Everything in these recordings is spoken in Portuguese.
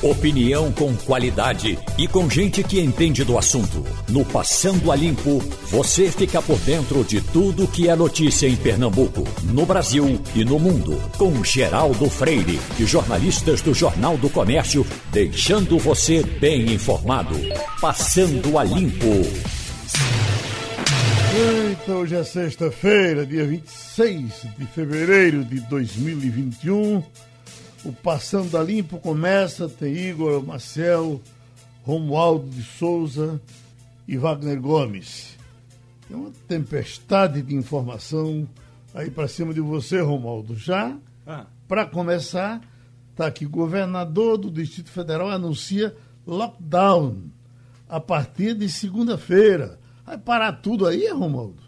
Opinião com qualidade e com gente que entende do assunto. No Passando a Limpo, você fica por dentro de tudo que é notícia em Pernambuco, no Brasil e no mundo. Com Geraldo Freire e jornalistas do Jornal do Comércio, deixando você bem informado. Passando a Limpo. Eita, hoje é sexta-feira, dia 26 de fevereiro de 2021. O Passando a Limpo começa, tem Igor, Marcel, Romualdo de Souza e Wagner Gomes. Tem uma tempestade de informação aí para cima de você, Romualdo. Já, ah. para começar, está aqui, governador do Distrito Federal anuncia lockdown a partir de segunda-feira. Vai parar tudo aí, Romualdo?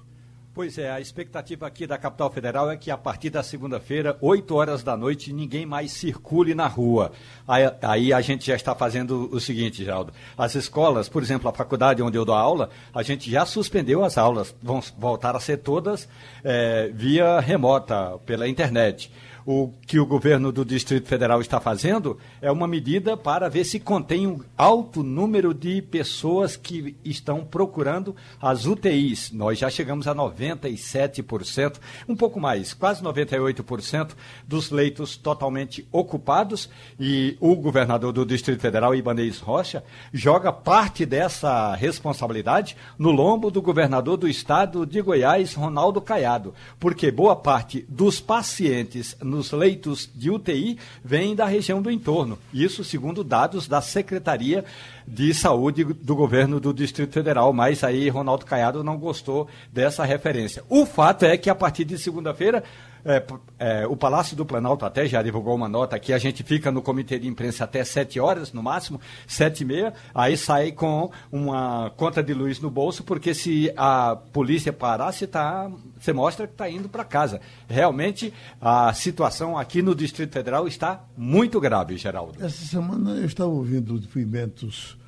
Pois é, a expectativa aqui da capital federal é que a partir da segunda-feira, 8 horas da noite, ninguém mais circule na rua. Aí, aí, a gente já está fazendo o seguinte, Geraldo. As escolas, por exemplo, a faculdade onde eu dou aula, a gente já suspendeu as aulas, vão voltar a ser todas é, via remota, pela internet o que o governo do Distrito Federal está fazendo é uma medida para ver se contém um alto número de pessoas que estão procurando as UTIs. Nós já chegamos a 97%, um pouco mais, quase 98% dos leitos totalmente ocupados e o governador do Distrito Federal, Ibanez Rocha, joga parte dessa responsabilidade no lombo do governador do estado de Goiás, Ronaldo Caiado, porque boa parte dos pacientes nos leitos de UTI vêm da região do entorno. Isso segundo dados da Secretaria de Saúde do governo do Distrito Federal. Mas aí Ronaldo Caiado não gostou dessa referência. O fato é que a partir de segunda-feira é, é, o Palácio do Planalto até já divulgou uma nota que a gente fica no comitê de imprensa até 7 horas, no máximo, 7 e meia, aí sai com uma conta de luz no bolso, porque se a polícia parar, você, tá, você mostra que está indo para casa. Realmente, a situação aqui no Distrito Federal está muito grave, Geraldo. Essa semana eu estava ouvindo depoimentos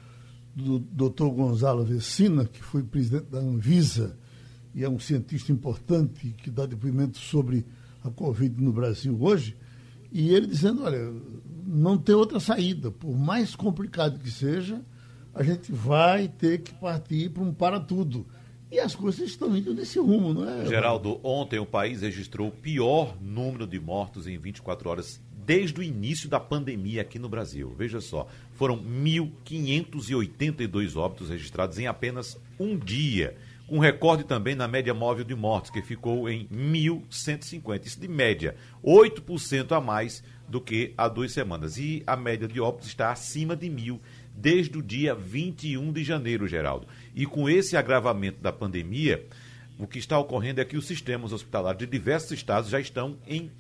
do Dr. Gonzalo Vecina, que foi presidente da Anvisa e é um cientista importante que dá depoimento sobre a Covid no Brasil hoje, e ele dizendo, olha, não tem outra saída, por mais complicado que seja, a gente vai ter que partir para um para tudo. E as coisas estão indo nesse rumo, não é? Geraldo, ontem o país registrou o pior número de mortos em 24 horas desde o início da pandemia aqui no Brasil. Veja só, foram 1.582 óbitos registrados em apenas um dia um recorde também na média móvel de mortes, que ficou em 1.150. Isso de média, 8% a mais do que há duas semanas. E a média de óbitos está acima de mil desde o dia 21 de janeiro, Geraldo. E com esse agravamento da pandemia, o que está ocorrendo é que os sistemas hospitalares de diversos estados já estão em,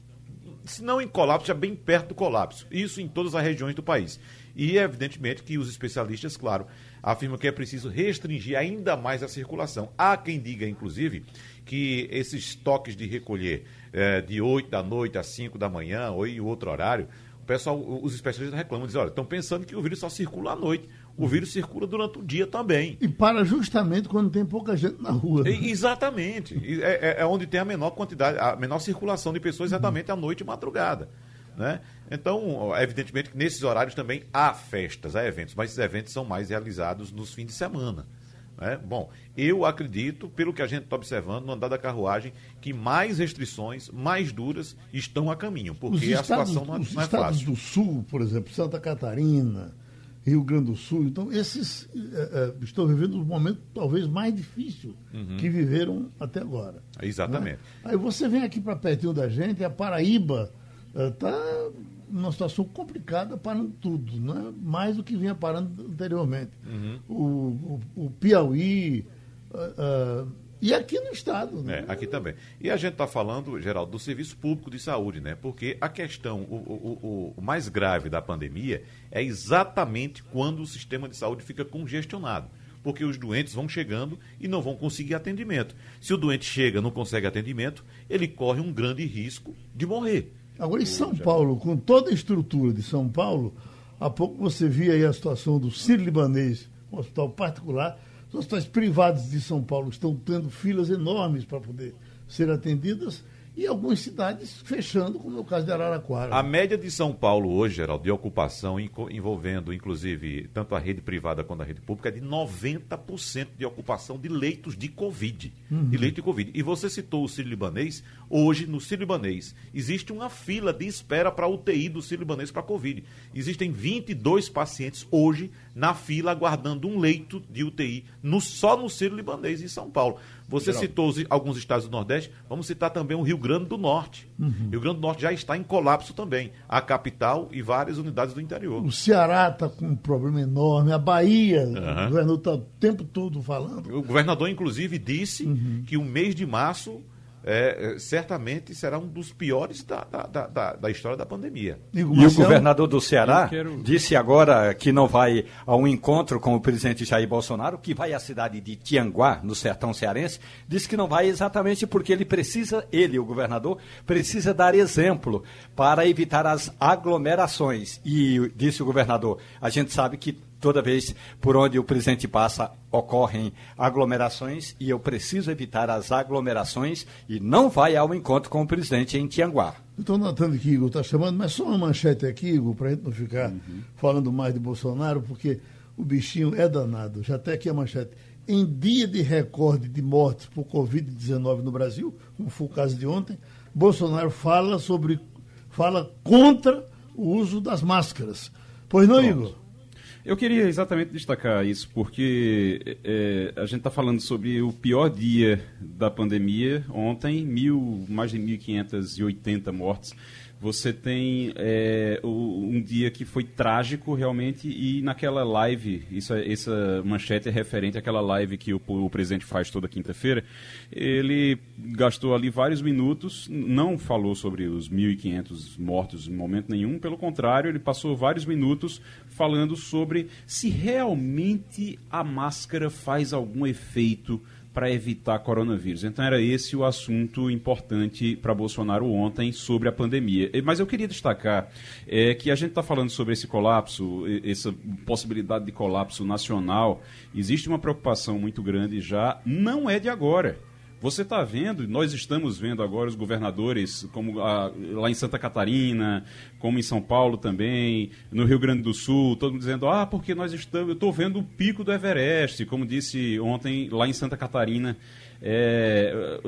se não em colapso, já bem perto do colapso. Isso em todas as regiões do país. E evidentemente que os especialistas, claro, afirmam que é preciso restringir ainda mais a circulação. Há quem diga, inclusive, que esses toques de recolher é, de 8 da noite às 5 da manhã ou em outro horário, o pessoal, os especialistas reclamam, dizem, olha, estão pensando que o vírus só circula à noite. O vírus circula durante o dia também. E para justamente quando tem pouca gente na rua. E, exatamente. É, é, é, onde tem a menor quantidade, a menor circulação de pessoas exatamente à noite e madrugada. Né? Então, evidentemente que nesses horários também há festas, há eventos, mas esses eventos são mais realizados nos fins de semana. Né? Bom, eu acredito, pelo que a gente está observando no andar da carruagem, que mais restrições, mais duras, estão a caminho, porque estados, a situação não, é, os não é estados do Sul, por exemplo, Santa Catarina, Rio Grande do Sul, então esses é, é, estão vivendo um momento talvez mais difícil uhum. que viveram até agora. Exatamente. Né? Aí você vem aqui para pertinho da gente, a Paraíba está numa situação complicada parando tudo, não é mais do que vinha parando anteriormente. Uhum. O, o, o, Piauí. Uh, uh, e aqui no Estado. Né? É, aqui também. E a gente está falando, Geraldo, do serviço público de saúde, né? Porque a questão, o, o, o, mais grave da pandemia é exatamente quando o sistema de saúde fica congestionado. Porque os doentes vão chegando e não vão conseguir atendimento. Se o doente chega e não consegue atendimento, ele corre um grande risco de morrer. Agora, em São Paulo, com toda a estrutura de São Paulo, há pouco você via aí a situação do Sírio-Libanês, um hospital particular. Os hospitais privados de São Paulo estão tendo filas enormes para poder ser atendidas e algumas cidades fechando, como no caso de Araraquara. A média de São Paulo hoje, Geraldo, de ocupação, envolvendo inclusive tanto a rede privada quanto a rede pública, é de 90% de ocupação de leitos de Covid. Uhum. De leito de Covid. E você citou o Sírio-Libanês. Hoje, no Sírio-Libanês, existe uma fila de espera para a UTI do Sírio-Libanês para Covid. Existem 22 pacientes hoje na fila aguardando um leito de UTI no, só no Sírio-Libanês, em São Paulo. Você Geral. citou os, alguns estados do Nordeste, vamos citar também o Rio Grande do Norte. Uhum. Rio Grande do Norte já está em colapso também. A capital e várias unidades do interior. O Ceará está com um problema enorme, a Bahia, uhum. o governador está o tempo todo falando. O governador, inclusive, disse uhum. que o mês de março é, é, certamente será um dos piores da, da, da, da história da pandemia. E o, governador do Ceará quero... disse agora que não vai a um encontro com o presidente Jair Bolsonaro, que vai à cidade de Tianguá, no sertão cearense, disse que não vai exatamente porque ele precisa, ele, o governador, precisa dar exemplo para evitar as aglomerações. E disse o governador, a gente sabe que toda vez por onde o presidente passa ocorrem aglomerações e eu preciso evitar as aglomerações e não vai ao encontro com o presidente em Tianguá. Estou notando que Igor está chamando, mas só uma manchete aqui, Igor, para a gente não ficar uhum. falando mais de Bolsonaro, porque o bichinho é danado. Já até aqui a manchete. Em dia de recorde de mortes por Covid-19 no Brasil, como foi o caso de ontem, Bolsonaro fala sobre fala contra o uso das máscaras. Pois não, Pronto. Igor? Eu queria exatamente destacar isso, porque é, a gente está falando sobre o pior dia da pandemia. Ontem, mil, mais de 1.580 mortes você tem é, um dia que foi trágico realmente e naquela live, isso, é, essa manchete é referente àquela live que o, o presidente faz toda quinta-feira, ele gastou ali vários minutos, não falou sobre os 1.500 mortos em momento nenhum, pelo contrário, ele passou vários minutos falando sobre se realmente a máscara faz algum efeito para evitar coronavírus. Então era esse o assunto importante para Bolsonaro ontem sobre a pandemia. Mas eu queria destacar é, que a gente está falando sobre esse colapso, essa possibilidade de colapso nacional. Existe uma preocupação muito grande já, não é de agora. Você está vendo, nós estamos vendo agora os governadores, como a, lá em Santa Catarina, como em São Paulo também, no Rio Grande do Sul, todo mundo dizendo, ah, porque nós estamos, eu estou vendo o pico do Everest, como disse ontem lá em Santa Catarina é,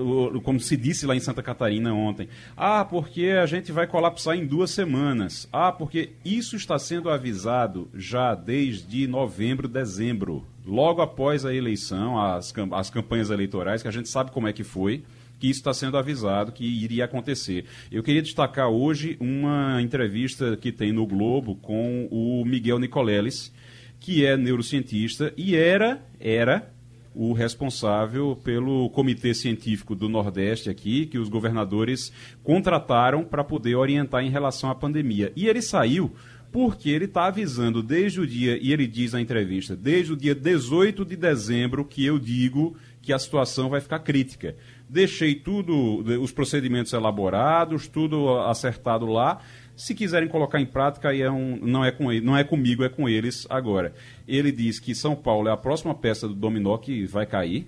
como se disse lá em Santa Catarina ontem. Ah, porque a gente vai colapsar em duas semanas. Ah, porque isso está sendo avisado já desde novembro, dezembro, logo após a eleição, as, as campanhas eleitorais, que a gente sabe como é que foi que isso está sendo avisado que iria acontecer. Eu queria destacar hoje uma entrevista que tem no Globo com o Miguel Nicoleles, que é neurocientista e era, era o responsável pelo Comitê Científico do Nordeste aqui, que os governadores contrataram para poder orientar em relação à pandemia. E ele saiu porque ele está avisando desde o dia, e ele diz na entrevista, desde o dia 18 de dezembro que eu digo que a situação vai ficar crítica. Deixei tudo, os procedimentos elaborados, tudo acertado lá se quiserem colocar em prática, aí é um, não, é com ele, não é comigo, é com eles agora. Ele diz que São Paulo é a próxima peça do dominó que vai cair.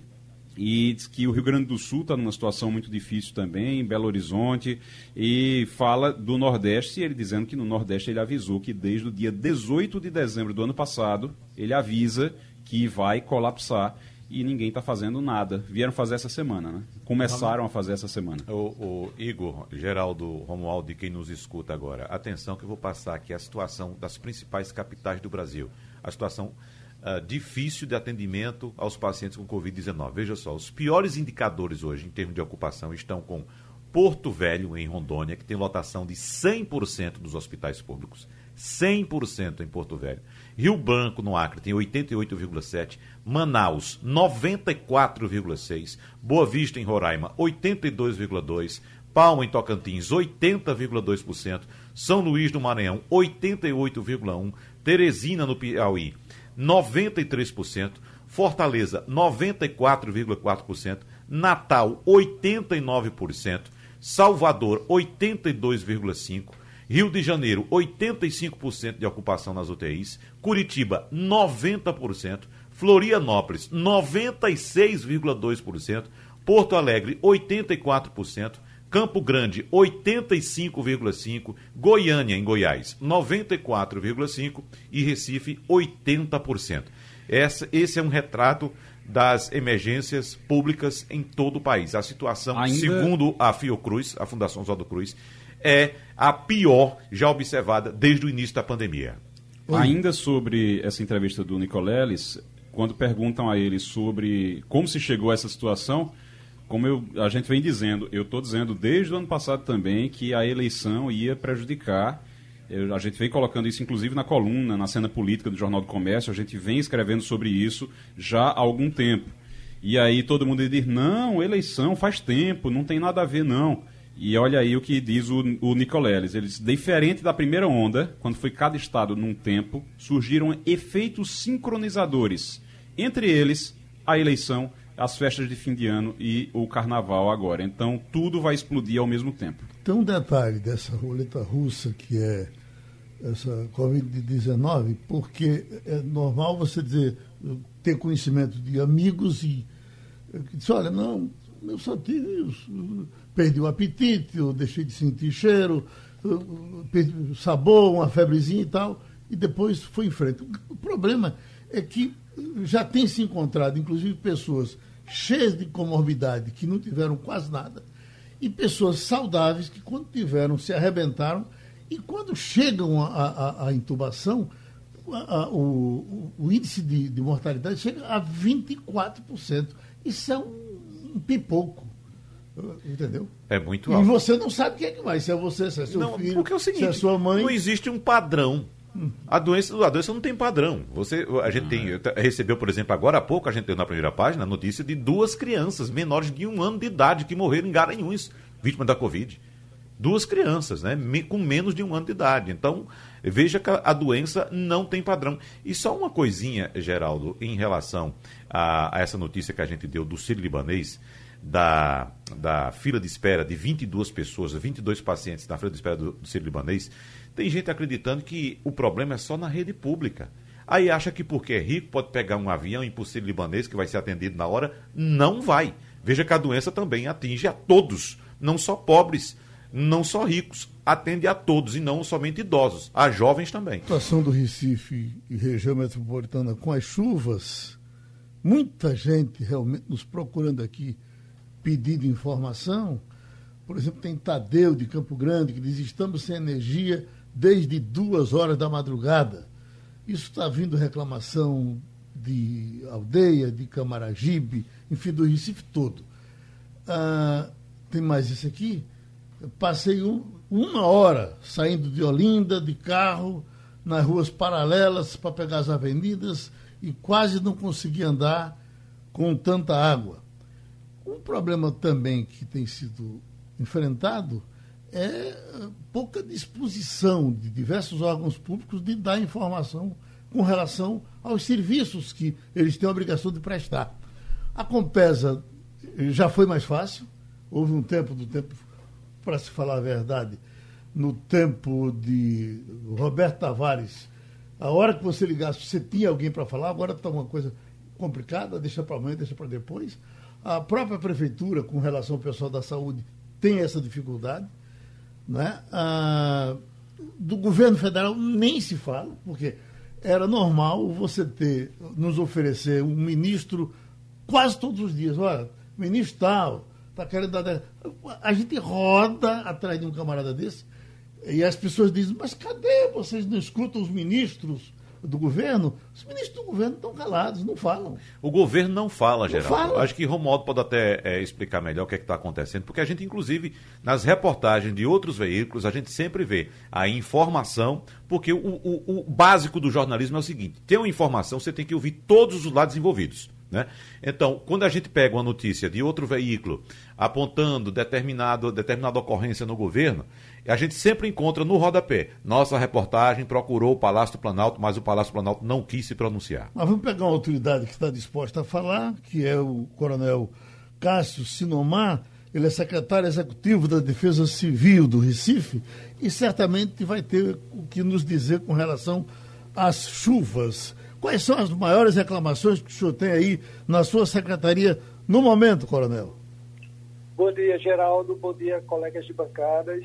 E diz que o Rio Grande do Sul está numa situação muito difícil também, Belo Horizonte, e fala do Nordeste, ele dizendo que no Nordeste ele avisou que desde o dia 18 de dezembro do ano passado, ele avisa que vai colapsar e ninguém está fazendo nada. Vieram fazer essa semana, né? Começaram a fazer essa semana. O, o Igor, Geraldo, Romualdo e quem nos escuta agora, atenção que eu vou passar aqui a situação das principais capitais do Brasil. A situação uh, difícil de atendimento aos pacientes com Covid-19. Veja só, os piores indicadores hoje em termos de ocupação estão com Porto Velho, em Rondônia, que tem lotação de 100% dos hospitais públicos. 100% em Porto Velho. Rio Branco, no Acre, tem 88,7%. Manaus, 94,6%. Boa Vista, em Roraima, 82,2%. Palma, em Tocantins, 80,2%. São Luís do Maranhão, 88,1%. Teresina, no Piauí, 93%. Fortaleza, 94,4%. Natal, 89%. Salvador, 82,5%. Rio de Janeiro, 85% de ocupação nas UTIs. Curitiba, 90%. Florianópolis, 96,2%. Porto Alegre, 84%. Campo Grande 85,5%, Goiânia em Goiás 94,5% e Recife 80%. Essa, esse é um retrato das emergências públicas em todo o país. A situação, Ainda... segundo a Fiocruz, a Fundação Oswaldo Cruz, é a pior já observada desde o início da pandemia. Ainda sobre essa entrevista do Nicoleles, quando perguntam a ele sobre como se chegou a essa situação, como eu, a gente vem dizendo, eu estou dizendo desde o ano passado também que a eleição ia prejudicar. Eu, a gente vem colocando isso, inclusive, na coluna, na cena política do Jornal do Comércio, a gente vem escrevendo sobre isso já há algum tempo. E aí todo mundo diz: não, eleição faz tempo, não tem nada a ver, não. E olha aí o que diz o, o Nicoleles. Ele diz, diferente da primeira onda, quando foi cada estado num tempo, surgiram efeitos sincronizadores. Entre eles, a eleição as festas de fim de ano e o carnaval agora. Então tudo vai explodir ao mesmo tempo. Tem um detalhe dessa roleta russa que é essa Covid-19, porque é normal você dizer, ter conhecimento de amigos e dizer, olha, não, eu só tive, perdi o apetite, eu deixei de sentir cheiro, perdi sabor, uma febrezinha e tal, e depois foi em frente. O problema é que já tem se encontrado, inclusive, pessoas cheias de comorbidade, que não tiveram quase nada, e pessoas saudáveis que, quando tiveram, se arrebentaram, e quando chegam à intubação, a, a, o, o, índice de, de, mortalidade chega a 24%. Isso é um, um pipoco. Entendeu? É muito alto. E você não sabe quem é que vai, se é você, se é seu não, filho, porque é o seguinte, se é sua mãe. Não existe um padrão a doença, a doença não tem padrão. Você, a gente tem, recebeu, por exemplo, agora há pouco, a gente deu na primeira página a notícia de duas crianças menores de um ano de idade que morreram em Garanhuns, vítimas da Covid. Duas crianças, né? Com menos de um ano de idade. Então, veja que a doença não tem padrão. E só uma coisinha, Geraldo, em relação a, a essa notícia que a gente deu do Sírio Libanês, da, da fila de espera de 22 pessoas, 22 pacientes na fila de espera do, do Libanês, tem gente acreditando que o problema é só na rede pública. Aí acha que porque é rico pode pegar um avião impossível libanês que vai ser atendido na hora. Não vai. Veja que a doença também atinge a todos, não só pobres, não só ricos. Atende a todos e não somente idosos, a jovens também. A situação do Recife e região metropolitana com as chuvas, muita gente realmente nos procurando aqui pedindo informação. Por exemplo, tem Tadeu de Campo Grande que diz: estamos sem energia desde duas horas da madrugada. Isso está vindo reclamação de aldeia, de Camaragibe, enfim, do Recife todo. Ah, tem mais isso aqui? passei um, uma hora saindo de Olinda, de carro, nas ruas paralelas para pegar as avenidas e quase não consegui andar com tanta água. Um problema também que tem sido enfrentado é pouca disposição de diversos órgãos públicos de dar informação com relação aos serviços que eles têm a obrigação de prestar. A Compesa já foi mais fácil, houve um tempo do tempo, para se falar a verdade, no tempo de Roberto Tavares, a hora que você ligasse, você tinha alguém para falar, agora está uma coisa complicada, deixa para amanhã, deixa para depois. A própria prefeitura, com relação ao pessoal da saúde, tem essa dificuldade. Né? Ah, do governo federal nem se fala, porque era normal você ter, nos oferecer um ministro quase todos os dias. Olha, ministro tal, está querendo dar. A gente roda atrás de um camarada desse e as pessoas dizem, mas cadê? Vocês não escutam os ministros? Do governo, os ministros do governo estão calados, não falam. O governo não fala, Geraldo. Não fala. Acho que Romualdo pode até é, explicar melhor o que é está acontecendo, porque a gente, inclusive, nas reportagens de outros veículos, a gente sempre vê a informação, porque o, o, o básico do jornalismo é o seguinte: tem uma informação, você tem que ouvir todos os lados envolvidos. Né? Então, quando a gente pega uma notícia de outro veículo apontando determinado, determinada ocorrência no governo, a gente sempre encontra no rodapé. Nossa reportagem procurou o Palácio do Planalto, mas o Palácio do Planalto não quis se pronunciar. Mas vamos pegar uma autoridade que está disposta a falar, que é o coronel Cássio Sinomar. Ele é secretário executivo da Defesa Civil do Recife e certamente vai ter o que nos dizer com relação às chuvas Quais são as maiores reclamações que o senhor tem aí na sua secretaria no momento, coronel? Bom dia, Geraldo. Bom dia, colegas de bancadas.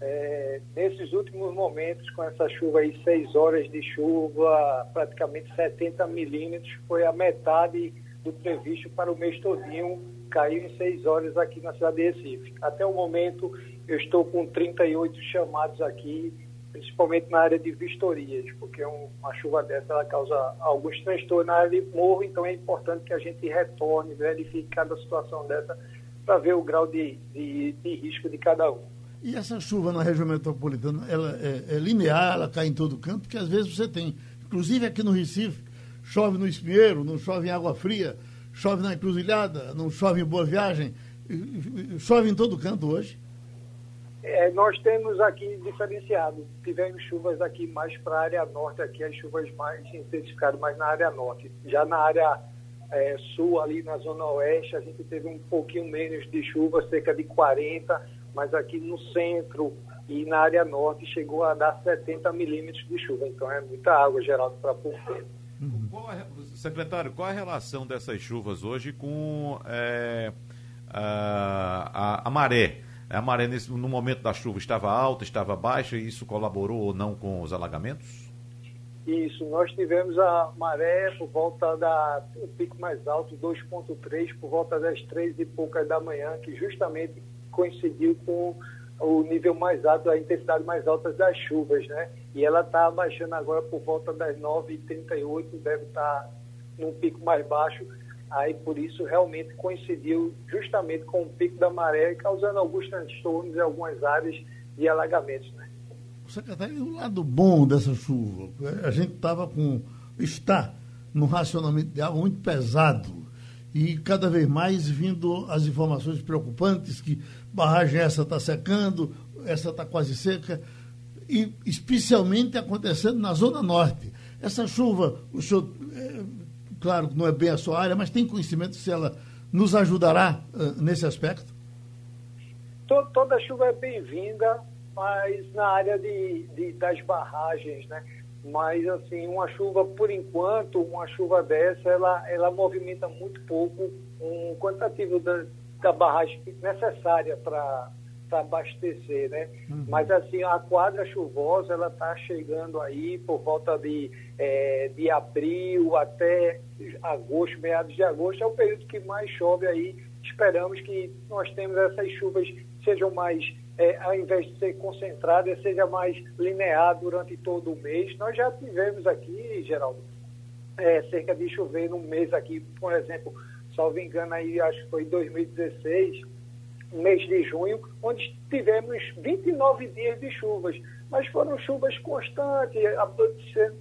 É, nesses últimos momentos, com essa chuva aí, seis horas de chuva, praticamente 70 milímetros, foi a metade do previsto para o mês todinho, caiu em seis horas aqui na cidade de Recife. Até o momento, eu estou com 38 chamados aqui, principalmente na área de vistorias, porque uma chuva dessa ela causa alguns transtornos na área de morro, então é importante que a gente retorne, verifique cada situação dessa para ver o grau de, de, de risco de cada um. E essa chuva na região metropolitana, ela é, é, linear, ela cai em todo canto, porque às vezes você tem, inclusive aqui no Recife, chove no Espinheiro, não chove em Água Fria, chove na Encruzilhada, não chove em Boa Viagem, chove em todo canto hoje. É, nós temos aqui diferenciado. Tivemos chuvas aqui mais para a área norte, aqui as chuvas mais intensificadas, mais na área norte. Já na área é, sul, ali na zona oeste, a gente teve um pouquinho menos de chuva, cerca de 40 mas aqui no centro e na área norte chegou a dar 70 milímetros de chuva. Então é muita água, Geraldo, para pouco tempo. Secretário, qual é a relação dessas chuvas hoje com é, a, a, a, maré? A maré nesse, no momento da chuva estava alta, estava baixa e isso colaborou ou não com os alagamentos? Isso, nós tivemos a maré por volta da o pico mais alto, 2.3, por volta das três e poucas da manhã, que justamente coincidiu com o nível mais alto, a intensidade mais alta das chuvas, né? E ela está baixando agora por volta das 9h38, deve estar tá num pico mais baixo. Aí, por isso, realmente coincidiu justamente com o pico da maré, causando alguns transtornos em algumas áreas de alagamentos, né? Secretário, o lado bom dessa chuva, a gente estava com, está no racionamento de água muito pesado e cada vez mais vindo as informações preocupantes que barragem essa está secando, essa está quase seca, e especialmente acontecendo na Zona Norte. Essa chuva, o senhor, é, claro que não é bem a sua área, mas tem conhecimento se ela nos ajudará uh, nesse aspecto? Toda chuva é bem-vinda, mas na área de, de, das barragens, né? mas assim uma chuva por enquanto uma chuva dessa ela ela movimenta muito pouco um quantitativo da, da barragem necessária para para abastecer, né? Uhum. Mas assim a quadra chuvosa ela está chegando aí por volta de é, de abril até agosto, meados de agosto é o período que mais chove aí. Esperamos que nós temos essas chuvas sejam mais é, ao invés de ser concentrada, seja mais linear durante todo o mês. Nós já tivemos aqui, Geraldo, é, cerca de chover num mês aqui, por exemplo, salvo engano aí, acho que foi em 2016, mês de junho, onde tivemos 29 dias de chuvas, mas foram chuvas constantes,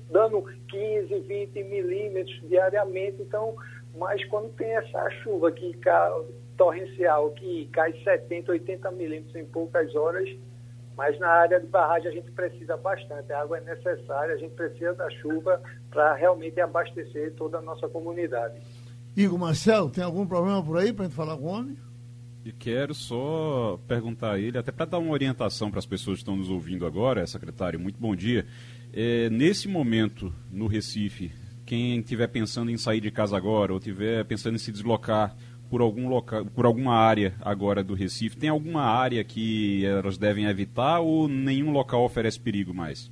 dando 15, 20 milímetros diariamente, então, mas quando tem essa chuva que torrencial que cai 70, 80 milímetros em poucas horas, mas na área de barragem a gente precisa bastante, a água é necessária, a gente precisa da chuva para realmente abastecer toda a nossa comunidade. Igor Marcelo, tem algum problema por aí para a gente falar com o homem? E quero só perguntar a ele, até para dar uma orientação para as pessoas que estão nos ouvindo agora, secretário, muito bom dia. É, nesse momento, no Recife, quem estiver pensando em sair de casa agora ou estiver pensando em se deslocar por algum local, por alguma área agora do Recife, tem alguma área que elas devem evitar ou nenhum local oferece perigo mais?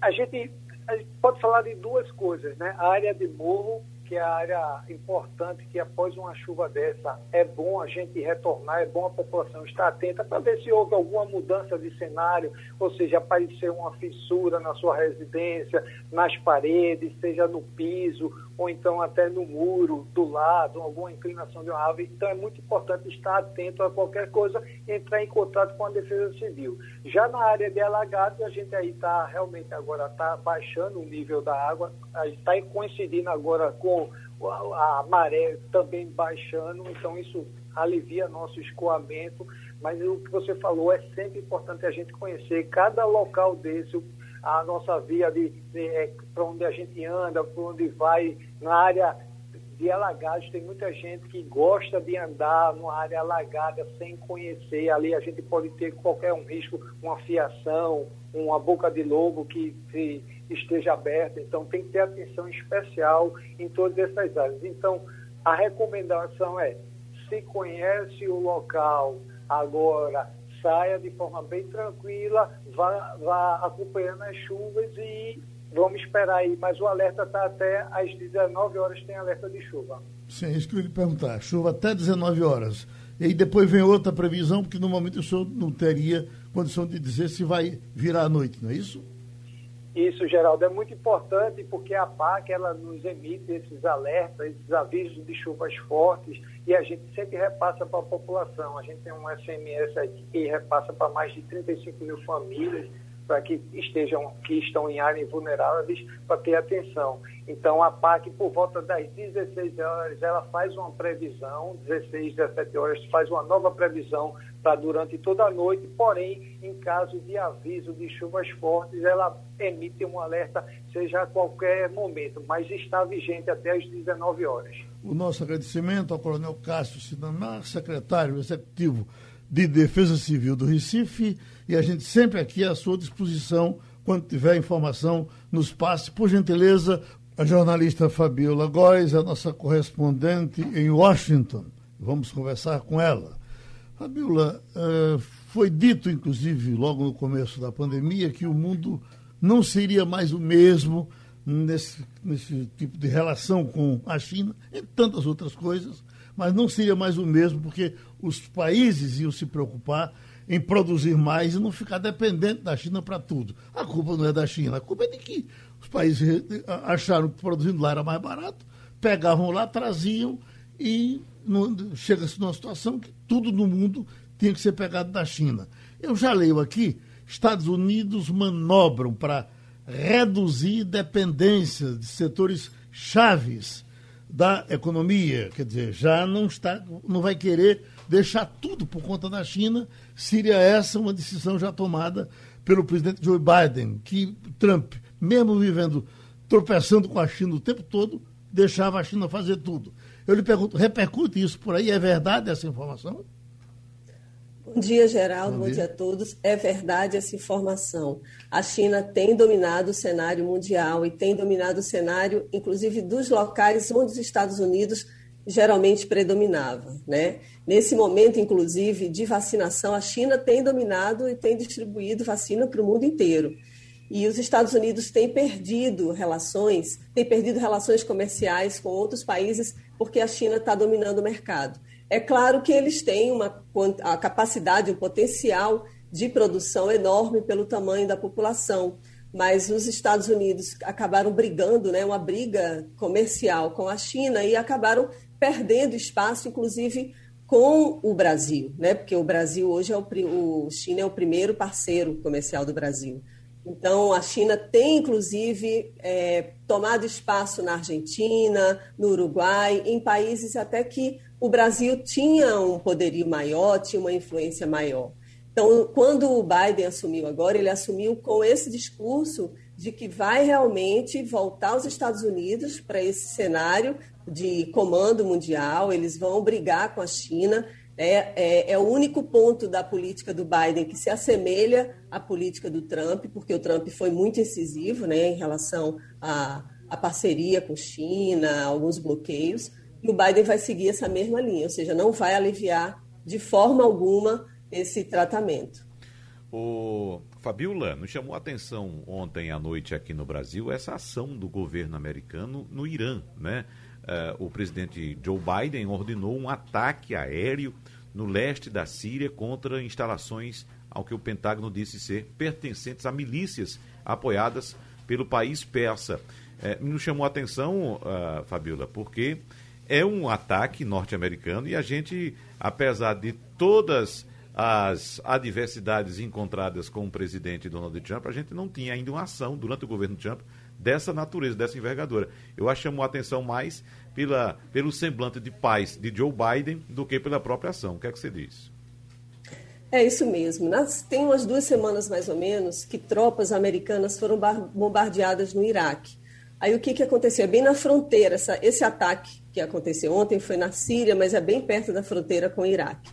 A gente, a gente pode falar de duas coisas, né? A área de morro que é a área importante que após uma chuva dessa é bom a gente retornar, é bom a população estar atenta para ver se houve alguma mudança de cenário, ou seja, apareceu uma fissura na sua residência, nas paredes, seja no piso, ou então até no muro do lado, alguma inclinação de uma árvore. Então é muito importante estar atento a qualquer coisa e entrar em contato com a Defesa Civil. Já na área de alagados, a gente aí está realmente agora está baixando o nível da água, está coincidindo agora com a maré também baixando, então isso alivia nosso escoamento. Mas o que você falou é sempre importante a gente conhecer cada local desse, a nossa via de, de é, para onde a gente anda, para onde vai, na área de alagados, tem muita gente que gosta de andar numa área alagada sem conhecer. Ali a gente pode ter qualquer um risco, uma fiação, uma boca de lobo que se esteja aberta. Então tem que ter atenção especial em todas essas áreas. Então a recomendação é se conhece o local agora, saia de forma bem tranquila, vá, vá acompanhando as chuvas e vamos esperar aí. Mas o alerta está até às 19 horas, tem alerta de chuva. Sim, é isso que eu ia perguntar. Chuva até 19 horas. E aí depois vem outra previsão, porque no momento o senhor não teria condição de dizer se vai virar noite, não é isso? Isso, Geraldo, é muito importante porque a PAC ela nos emite esses alertas, esses avisos de chuvas fortes e a gente sempre repassa para a população. A gente tem um SMS aqui que repassa para mais de 35 mil famílias para que estejam que estão em áreas vulneráveis para ter atenção. Então a PAC por volta das 16 horas ela faz uma previsão, 16, 17 horas faz uma nova previsão para durante toda a noite, porém em caso de aviso de chuvas fortes ela emite um alerta seja a qualquer momento, mas está vigente até as 19 horas. O nosso agradecimento ao Coronel Cássio Sinamar, secretário executivo de Defesa Civil do Recife e a gente sempre aqui à sua disposição quando tiver informação nos passe. Por gentileza, a jornalista Fabiola Góes, a nossa correspondente em Washington. Vamos conversar com ela. Fabiola, uh, foi dito, inclusive, logo no começo da pandemia, que o mundo não seria mais o mesmo nesse, nesse tipo de relação com a China, e tantas outras coisas, mas não seria mais o mesmo, porque os países iam se preocupar em produzir mais e não ficar dependente da China para tudo. A culpa não é da China, a culpa é de que os países acharam que produzindo lá era mais barato, pegavam lá, traziam e chega-se numa situação que tudo no mundo tinha que ser pegado da China. Eu já leio aqui, Estados Unidos manobram para reduzir dependência de setores chaves da economia, quer dizer, já não está, não vai querer deixar tudo por conta da China. Seria essa uma decisão já tomada pelo presidente Joe Biden, que Trump, mesmo vivendo tropeçando com a China o tempo todo, deixava a China fazer tudo. Eu lhe pergunto, repercute isso por aí? É verdade essa informação? Bom dia, Geraldo. Bom, Bom dia. dia. a todos. É verdade essa informação. A China tem dominado o cenário mundial e tem dominado o cenário, inclusive, dos locais onde os Estados Unidos geralmente predominava. Né? Nesse momento, inclusive, de vacinação, a China tem dominado e tem distribuído vacina para o mundo inteiro. E os Estados Unidos têm perdido relações, têm perdido relações comerciais com outros países porque a China está dominando o mercado. É claro que eles têm uma a capacidade, um potencial de produção enorme pelo tamanho da população, mas os Estados Unidos acabaram brigando, né, uma briga comercial com a China e acabaram perdendo espaço, inclusive com o Brasil, né, porque o Brasil hoje é o, o China é o primeiro parceiro comercial do Brasil. Então, a China tem, inclusive, é, tomado espaço na Argentina, no Uruguai, em países até que o Brasil tinha um poderio maior, tinha uma influência maior. Então, quando o Biden assumiu agora, ele assumiu com esse discurso de que vai realmente voltar aos Estados Unidos para esse cenário de comando mundial, eles vão brigar com a China é, é, é, o único ponto da política do Biden que se assemelha à política do Trump, porque o Trump foi muito incisivo né, em relação à, à parceria com China, alguns bloqueios, e o Biden vai seguir essa mesma linha, ou seja, não vai aliviar de forma alguma esse tratamento. O Fabiola, nos chamou a atenção ontem à noite aqui no Brasil essa ação do governo americano no Irã, né? Uh, o presidente Joe Biden ordenou um ataque aéreo no leste da Síria contra instalações, ao que o Pentágono disse ser pertencentes a milícias apoiadas pelo país persa. É, nos chamou a atenção, uh, Fabiola, porque é um ataque norte-americano e a gente, apesar de todas as adversidades encontradas com o presidente Donald Trump, a gente não tinha ainda uma ação durante o governo Trump dessa natureza, dessa envergadura. Eu acho chamou a atenção mais pela, pelo semblante de paz de Joe Biden do que pela própria ação. O que é que você diz? É isso mesmo. Nas, tem umas duas semanas mais ou menos que tropas americanas foram bombardeadas no Iraque. Aí o que, que aconteceu? É bem na fronteira. Essa, esse ataque que aconteceu ontem foi na Síria, mas é bem perto da fronteira com o Iraque.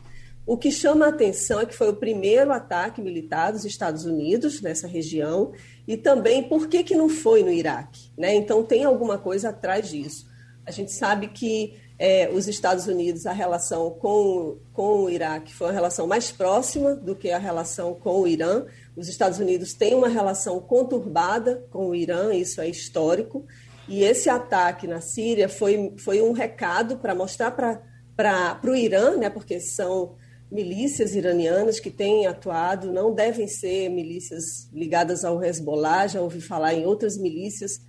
O que chama a atenção é que foi o primeiro ataque militar dos Estados Unidos nessa região e também por que, que não foi no Iraque. Né? Então tem alguma coisa atrás disso. A gente sabe que é, os Estados Unidos, a relação com, com o Iraque foi uma relação mais próxima do que a relação com o Irã. Os Estados Unidos têm uma relação conturbada com o Irã, isso é histórico. E esse ataque na Síria foi, foi um recado para mostrar para o Irã, né, porque são milícias iranianas que têm atuado, não devem ser milícias ligadas ao Hezbollah, já ouvi falar em outras milícias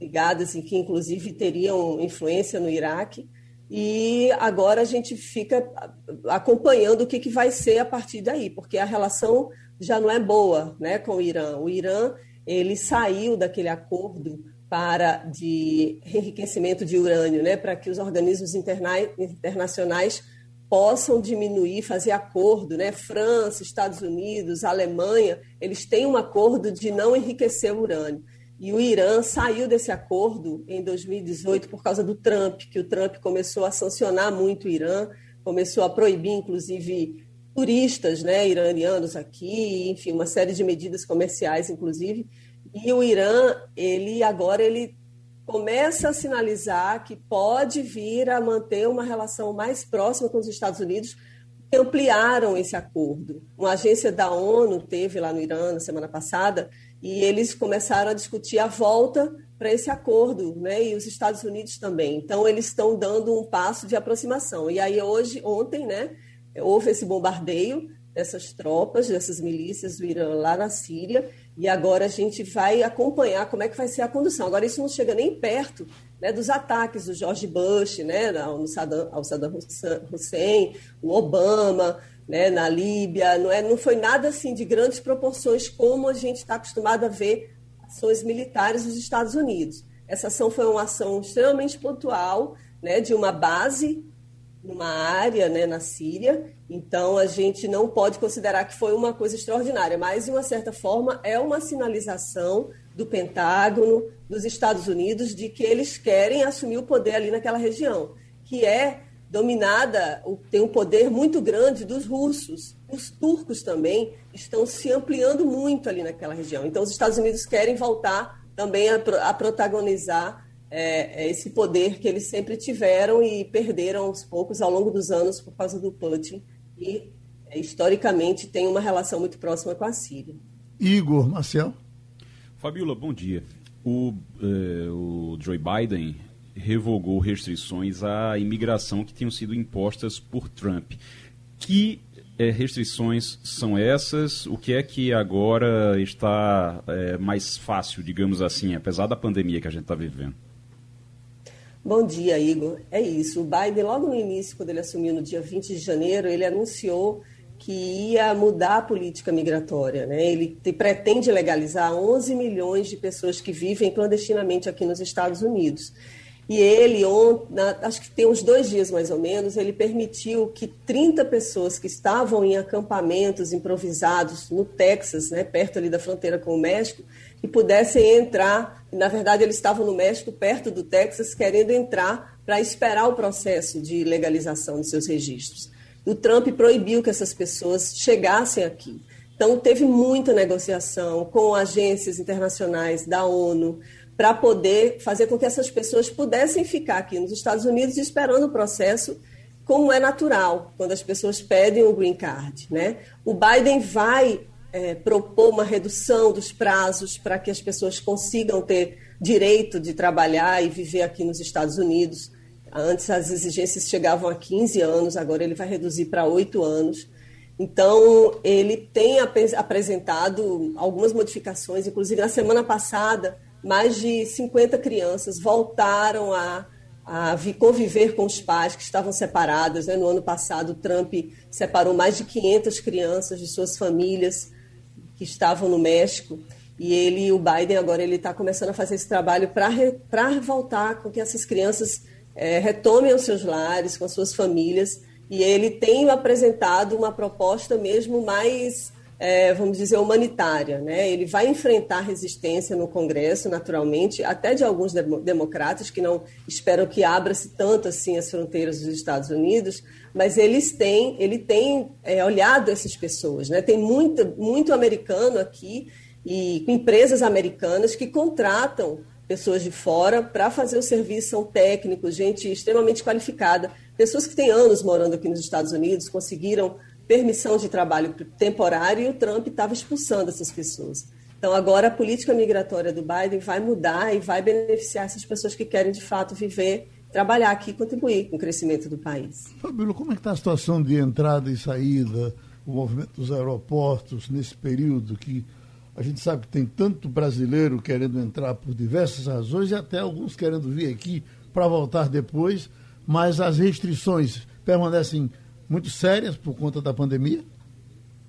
ligadas e que inclusive teriam influência no Iraque. E agora a gente fica acompanhando o que, que vai ser a partir daí, porque a relação já não é boa né, com o Irã. O Irã ele saiu daquele acordo para de enriquecimento de urânio, né, para que os organismos interna internacionais possam diminuir, fazer acordo, né? França, Estados Unidos, Alemanha, eles têm um acordo de não enriquecer o urânio. E o Irã saiu desse acordo em 2018 por causa do Trump, que o Trump começou a sancionar muito o Irã, começou a proibir, inclusive, turistas né, iranianos aqui, enfim, uma série de medidas comerciais, inclusive. E o Irã, ele agora ele começa a sinalizar que pode vir a manter uma relação mais próxima com os Estados Unidos, que ampliaram esse acordo. Uma agência da ONU teve lá no Irã na semana passada e eles começaram a discutir a volta para esse acordo, né? E os Estados Unidos também. Então eles estão dando um passo de aproximação. E aí hoje, ontem, né, houve esse bombardeio dessas tropas, dessas milícias do Irã lá na Síria, e agora a gente vai acompanhar como é que vai ser a condução. Agora isso não chega nem perto né, dos ataques do George Bush, né, ao Saddam, ao Saddam Hussein, o Obama, né, na Líbia, não, é, não foi nada assim de grandes proporções como a gente está acostumado a ver ações militares dos Estados Unidos. Essa ação foi uma ação extremamente pontual, né, de uma base numa área né, na Síria, então a gente não pode considerar que foi uma coisa extraordinária, mas de uma certa forma é uma sinalização do Pentágono, dos Estados Unidos, de que eles querem assumir o poder ali naquela região, que é dominada, tem um poder muito grande dos russos. Os turcos também estão se ampliando muito ali naquela região. Então, os Estados Unidos querem voltar também a, a protagonizar é, é, esse poder que eles sempre tiveram e perderam aos poucos ao longo dos anos por causa do Putin. E, é, historicamente, tem uma relação muito próxima com a Síria. Igor Marcel. Fabiola, bom dia. O, eh, o Joe Biden revogou restrições à imigração que tinham sido impostas por Trump. Que é, restrições são essas? O que é que agora está é, mais fácil, digamos assim, apesar da pandemia que a gente está vivendo? Bom dia, Igor. É isso. O Biden, logo no início, quando ele assumiu no dia 20 de janeiro, ele anunciou que ia mudar a política migratória. Né? Ele pretende legalizar 11 milhões de pessoas que vivem clandestinamente aqui nos Estados Unidos. E ele, acho que tem uns dois dias mais ou menos, ele permitiu que 30 pessoas que estavam em acampamentos improvisados no Texas, né, perto ali da fronteira com o México, que pudessem entrar. Na verdade, eles estavam no México, perto do Texas, querendo entrar para esperar o processo de legalização dos seus registros. O Trump proibiu que essas pessoas chegassem aqui. Então, teve muita negociação com agências internacionais da ONU, para poder fazer com que essas pessoas pudessem ficar aqui nos Estados Unidos esperando o processo como é natural quando as pessoas pedem o green card, né? O Biden vai é, propor uma redução dos prazos para que as pessoas consigam ter direito de trabalhar e viver aqui nos Estados Unidos. Antes as exigências chegavam a 15 anos, agora ele vai reduzir para 8 anos. Então, ele tem ap apresentado algumas modificações, inclusive na semana passada, mais de 50 crianças voltaram a, a conviver com os pais que estavam separados. Né? No ano passado, Trump separou mais de 500 crianças de suas famílias que estavam no México. E ele, o Biden, agora ele está começando a fazer esse trabalho para voltar com que essas crianças é, retomem os seus lares, com as suas famílias. E ele tem apresentado uma proposta mesmo mais é, vamos dizer, humanitária. Né? Ele vai enfrentar resistência no Congresso, naturalmente, até de alguns democratas que não esperam que abra-se tanto assim as fronteiras dos Estados Unidos, mas eles têm, ele tem é, olhado essas pessoas. Né? Tem muito, muito americano aqui e empresas americanas que contratam pessoas de fora para fazer o serviço, são técnicos, gente extremamente qualificada, pessoas que têm anos morando aqui nos Estados Unidos, conseguiram permissão de trabalho temporário e o Trump estava expulsando essas pessoas. Então, agora a política migratória do Biden vai mudar e vai beneficiar essas pessoas que querem, de fato, viver, trabalhar aqui e contribuir com o crescimento do país. Fabíola, como é que está a situação de entrada e saída, o movimento dos aeroportos nesse período que a gente sabe que tem tanto brasileiro querendo entrar por diversas razões e até alguns querendo vir aqui para voltar depois, mas as restrições permanecem muito sérias por conta da pandemia?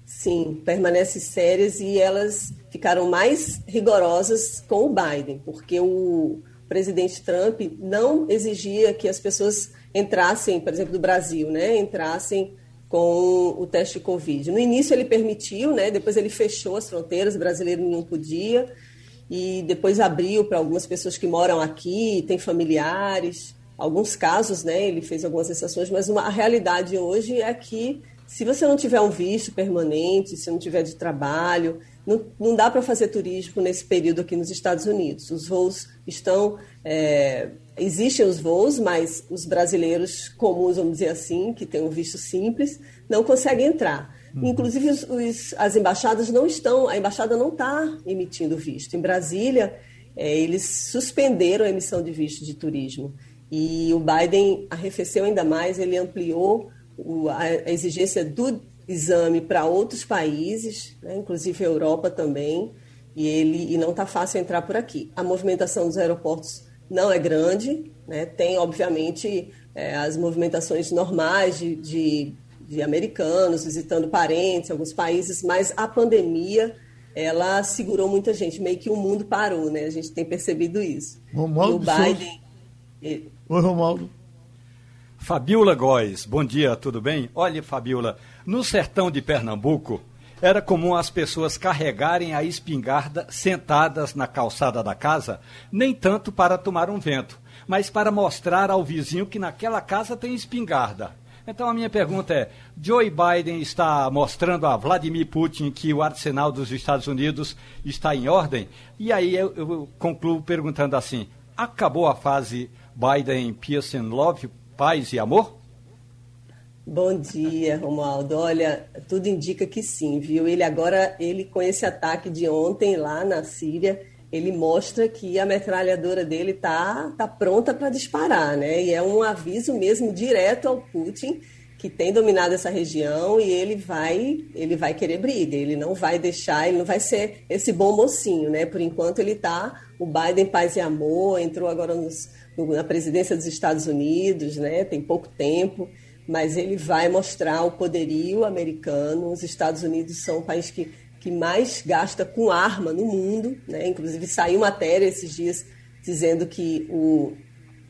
Sim, permanecem sérias e elas ficaram mais rigorosas com o Biden, porque o presidente Trump não exigia que as pessoas entrassem, por exemplo, do Brasil, né, entrassem com o teste de Covid. No início ele permitiu, né, depois ele fechou as fronteiras, o brasileiro não podia, e depois abriu para algumas pessoas que moram aqui, têm familiares, alguns casos, né, ele fez algumas exceções, mas uma, a realidade hoje é que se você não tiver um visto permanente, se não tiver de trabalho, não, não dá para fazer turismo nesse período aqui nos Estados Unidos. Os voos estão. É, existem os voos, mas os brasileiros comuns, vamos dizer assim, que têm um visto simples, não conseguem entrar. Uhum. Inclusive, os, os, as embaixadas não estão, a embaixada não está emitindo visto. Em Brasília, é, eles suspenderam a emissão de visto de turismo. E o Biden arrefeceu ainda mais, ele ampliou a, exigência do exame para outros países, né, inclusive a Europa também, e, ele, e não está fácil entrar por aqui. A movimentação dos aeroportos não é grande, né, tem, obviamente, é, as movimentações normais de, de, de americanos visitando parentes alguns países, mas a pandemia ela segurou muita gente, meio que o mundo parou, né? A gente tem percebido isso. Romualdo o Biden, Oi, Romualdo. Fabiola Góes, bom dia, tudo bem? Olha, Fabiola, no sertão de Pernambuco, era comum as pessoas carregarem a espingarda sentadas na calçada da casa, nem tanto para tomar um vento, mas para mostrar ao vizinho que naquela casa tem espingarda. Então a minha pergunta é: Joe Biden está mostrando a Vladimir Putin que o arsenal dos Estados Unidos está em ordem? E aí eu, eu concluo perguntando assim: acabou a fase Biden, Peace and Love, paz e amor? Bom dia, Romualdo. Olha, tudo indica que sim, viu? Ele agora, ele com esse ataque de ontem lá na Síria, ele mostra que a metralhadora dele tá, tá pronta para disparar, né? E é um aviso mesmo direto ao Putin que tem dominado essa região e ele vai ele vai querer briga, ele não vai deixar, ele não vai ser esse bom mocinho, né? Por enquanto ele tá o Biden paz e amor, entrou agora nos, na presidência dos Estados Unidos, né? Tem pouco tempo, mas ele vai mostrar o poderio americano. Os Estados Unidos são o país que que mais gasta com arma no mundo, né? Inclusive saiu matéria esses dias dizendo que o,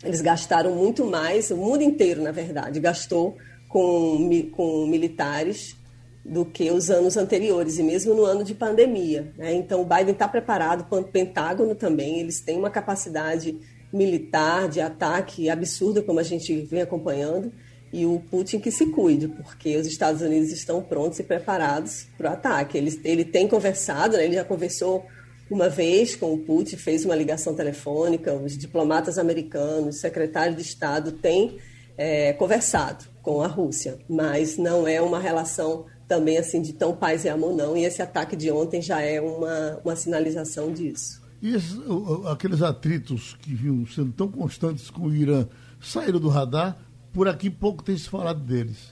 eles gastaram muito mais, o mundo inteiro, na verdade, gastou com, com militares do que os anos anteriores, e mesmo no ano de pandemia. Né? Então, o Biden está preparado, o Pentágono também, eles têm uma capacidade militar de ataque absurda, como a gente vem acompanhando, e o Putin que se cuide, porque os Estados Unidos estão prontos e preparados para o ataque. Ele, ele tem conversado, né? ele já conversou uma vez com o Putin, fez uma ligação telefônica, os diplomatas americanos, o secretário de Estado têm é, conversado com a Rússia, mas não é uma relação também assim de tão paz e amor não, e esse ataque de ontem já é uma, uma sinalização disso. E esses, aqueles atritos que vinham sendo tão constantes com o Irã saíram do radar, por aqui pouco tem se falado deles.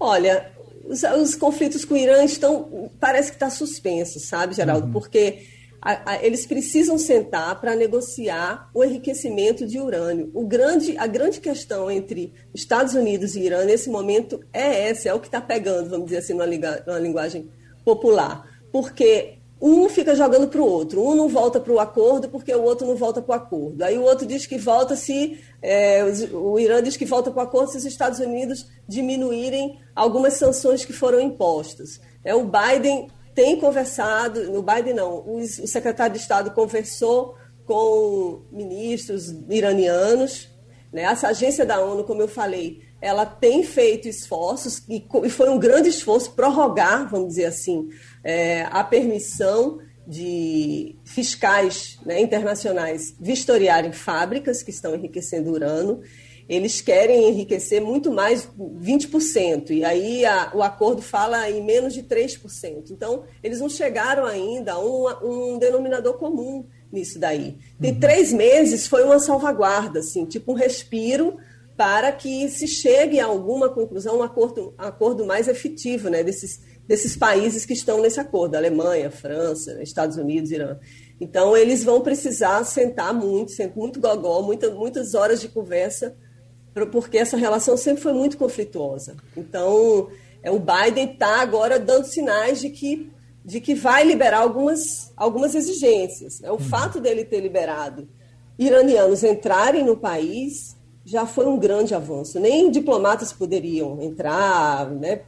Olha, os, os conflitos com o Irã estão, parece que está suspenso, sabe, Geraldo? Uhum. Porque a, a, eles precisam sentar para negociar o enriquecimento de urânio. O grande, a grande questão entre Estados Unidos e Irã nesse momento é essa, é o que está pegando, vamos dizer assim, numa, numa linguagem popular. Porque um fica jogando para o outro, um não volta para o acordo porque o outro não volta para o acordo. Aí o outro diz que volta se. É, o Irã diz que volta para o acordo se os Estados Unidos diminuírem algumas sanções que foram impostas. É, o Biden tem conversado, no Biden não, o, o secretário de Estado conversou com ministros iranianos. Né? Essa agência da ONU, como eu falei, ela tem feito esforços, e, e foi um grande esforço prorrogar, vamos dizer assim, é, a permissão de fiscais né, internacionais vistoriarem fábricas que estão enriquecendo urânio. Eles querem enriquecer muito mais 20%, e aí a, o acordo fala em menos de 3%. Então, eles não chegaram ainda a um, um denominador comum nisso daí. Tem uhum. três meses foi uma salvaguarda, assim, tipo um respiro para que se chegue a alguma conclusão, um acordo, um acordo mais efetivo né, desses, desses países que estão nesse acordo, Alemanha, França, Estados Unidos, Irã. Então, eles vão precisar sentar muito, muito gogó, muita, muitas horas de conversa, porque essa relação sempre foi muito conflituosa. Então, é, o Biden está agora dando sinais de que, de que vai liberar algumas, algumas exigências. É, o uhum. fato dele ter liberado iranianos entrarem no país já foi um grande avanço. Nem diplomatas poderiam entrar, né,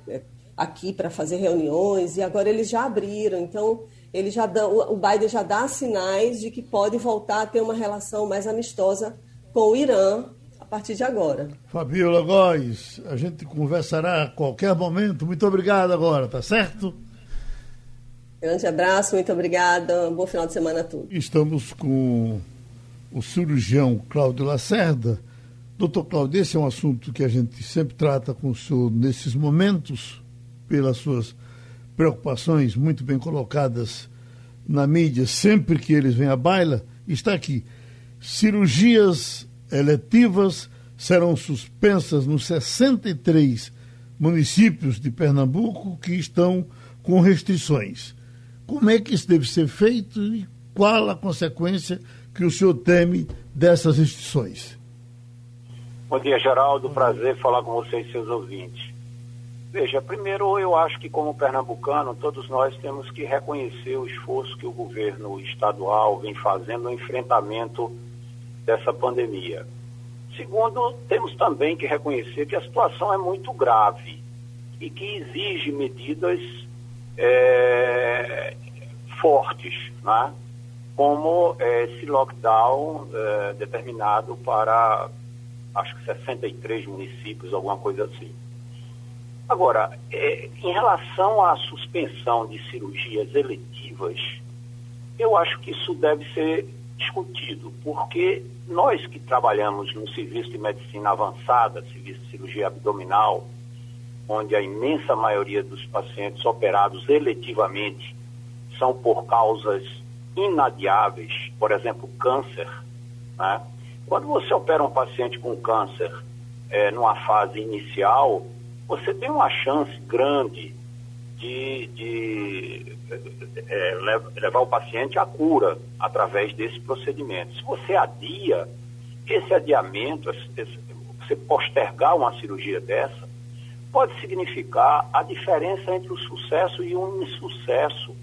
aqui para fazer reuniões e agora eles já abriram. Então, ele já dá, o Biden já dá sinais de que pode voltar a ter uma relação mais amistosa com o Irã partir de agora. Fabiola Góes, a gente conversará a qualquer momento. Muito obrigado agora, tá certo? Grande abraço, muito obrigada. Um bom final de semana a todos. Estamos com o cirurgião Cláudio Lacerda. Doutor Cláudio, esse é um assunto que a gente sempre trata com o senhor nesses momentos pelas suas preocupações muito bem colocadas na mídia, sempre que eles vêm à baila, está aqui. Cirurgias eletivas serão suspensas nos 63 municípios de Pernambuco que estão com restrições. Como é que isso deve ser feito e qual a consequência que o senhor teme dessas restrições? Bom dia, Geraldo. Prazer falar com vocês seus ouvintes. Veja, primeiro eu acho que como pernambucano, todos nós temos que reconhecer o esforço que o governo estadual vem fazendo no enfrentamento dessa pandemia. Segundo, temos também que reconhecer que a situação é muito grave e que exige medidas é, fortes, né? como é, esse lockdown é, determinado para acho que 63 municípios, alguma coisa assim. Agora, é, em relação à suspensão de cirurgias eletivas, eu acho que isso deve ser discutido, porque nós que trabalhamos no serviço de medicina avançada, serviço de cirurgia abdominal, onde a imensa maioria dos pacientes operados eletivamente são por causas inadiáveis, por exemplo, câncer. Né? Quando você opera um paciente com câncer é, numa fase inicial, você tem uma chance grande de, de é, levar o paciente à cura através desse procedimento. Se você adia, esse adiamento, esse, você postergar uma cirurgia dessa, pode significar a diferença entre o sucesso e o insucesso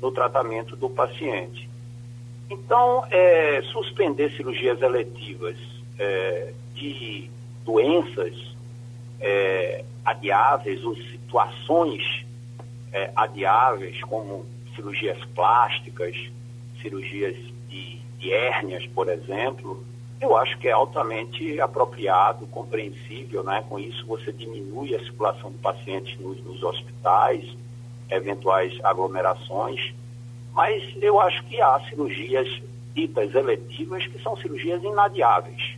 no tratamento do paciente. Então, é, suspender cirurgias eletivas é, de doenças é, adiáveis ou situações é, adiáveis, como cirurgias plásticas, cirurgias de, de hérnias, por exemplo, eu acho que é altamente apropriado, compreensível, né? Com isso você diminui a circulação do paciente nos, nos hospitais, eventuais aglomerações, mas eu acho que há cirurgias ditas eletivas que são cirurgias inadiáveis.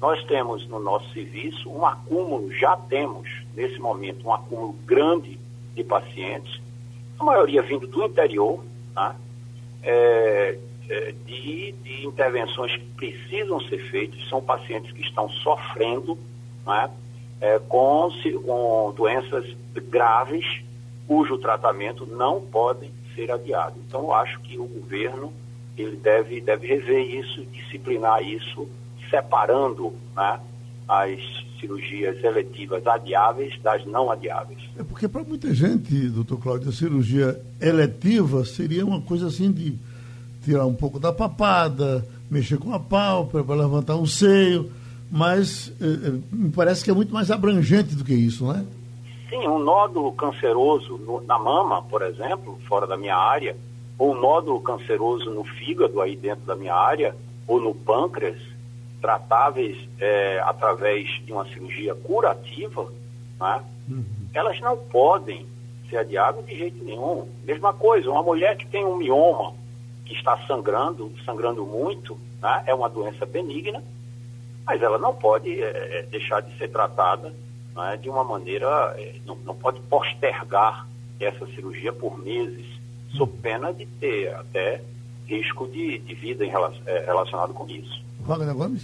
Nós temos no nosso serviço um acúmulo, já temos nesse momento um acúmulo grande de pacientes, a maioria vindo do interior, tá? é, é, de, de, intervenções que precisam ser feitas, são pacientes que estão sofrendo né? é, com, com doenças graves, cujo tratamento não podem ser adiado. Então, eu acho que o governo ele deve, deve rever isso, disciplinar isso, separando né, as cirurgias eletivas adiáveis das não adiáveis. É porque para muita gente, doutor Cláudio, a cirurgia eletiva seria uma coisa assim de tirar um pouco da papada, mexer com a pálpebra, levantar um seio, mas eh, eh, me parece que é muito mais abrangente do que isso, não é? Sim, um nódulo canceroso no, na mama, por exemplo, fora da minha área, ou um nódulo canceroso no fígado, aí dentro da minha área, ou no pâncreas, tratáveis é, através de uma cirurgia curativa, né? uhum. elas não podem ser adiado de jeito nenhum. Mesma coisa, uma mulher que tem um mioma, que está sangrando, sangrando muito, né? é uma doença benigna, mas ela não pode é, deixar de ser tratada né? de uma maneira, é, não, não pode postergar essa cirurgia por meses, sob pena de ter até risco de, de vida em relação, é, relacionado com isso. Wagner Gomes?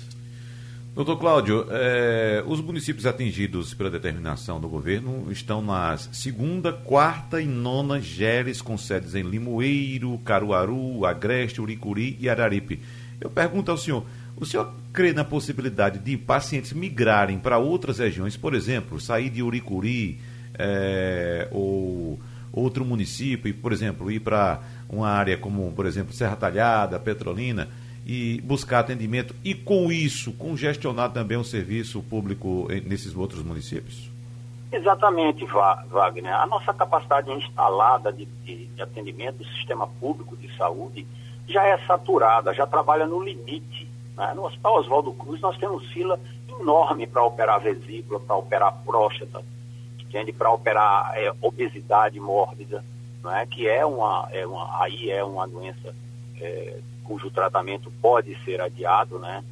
Doutor Cláudio, eh, os municípios atingidos pela determinação do governo estão nas segunda, quarta e nona GERES com sedes em Limoeiro, Caruaru, Agreste, Uricuri e Araripe. Eu pergunto ao senhor, o senhor crê na possibilidade de pacientes migrarem para outras regiões, por exemplo, sair de Uricuri eh, ou outro município e, por exemplo, ir para uma área como, por exemplo, Serra Talhada, Petrolina, e buscar atendimento e, com isso, congestionar também o serviço público nesses outros municípios? Exatamente, Wagner. A nossa capacidade instalada de, de, de atendimento do sistema público de saúde já é saturada, já trabalha no limite. Né? No Hospital Oswaldo Cruz nós temos fila enorme para operar vesícula, para operar próstata, entende? para operar é, obesidade mórbida, é? que é uma, é uma, aí é uma doença é, cujo tratamento pode ser adiado, né,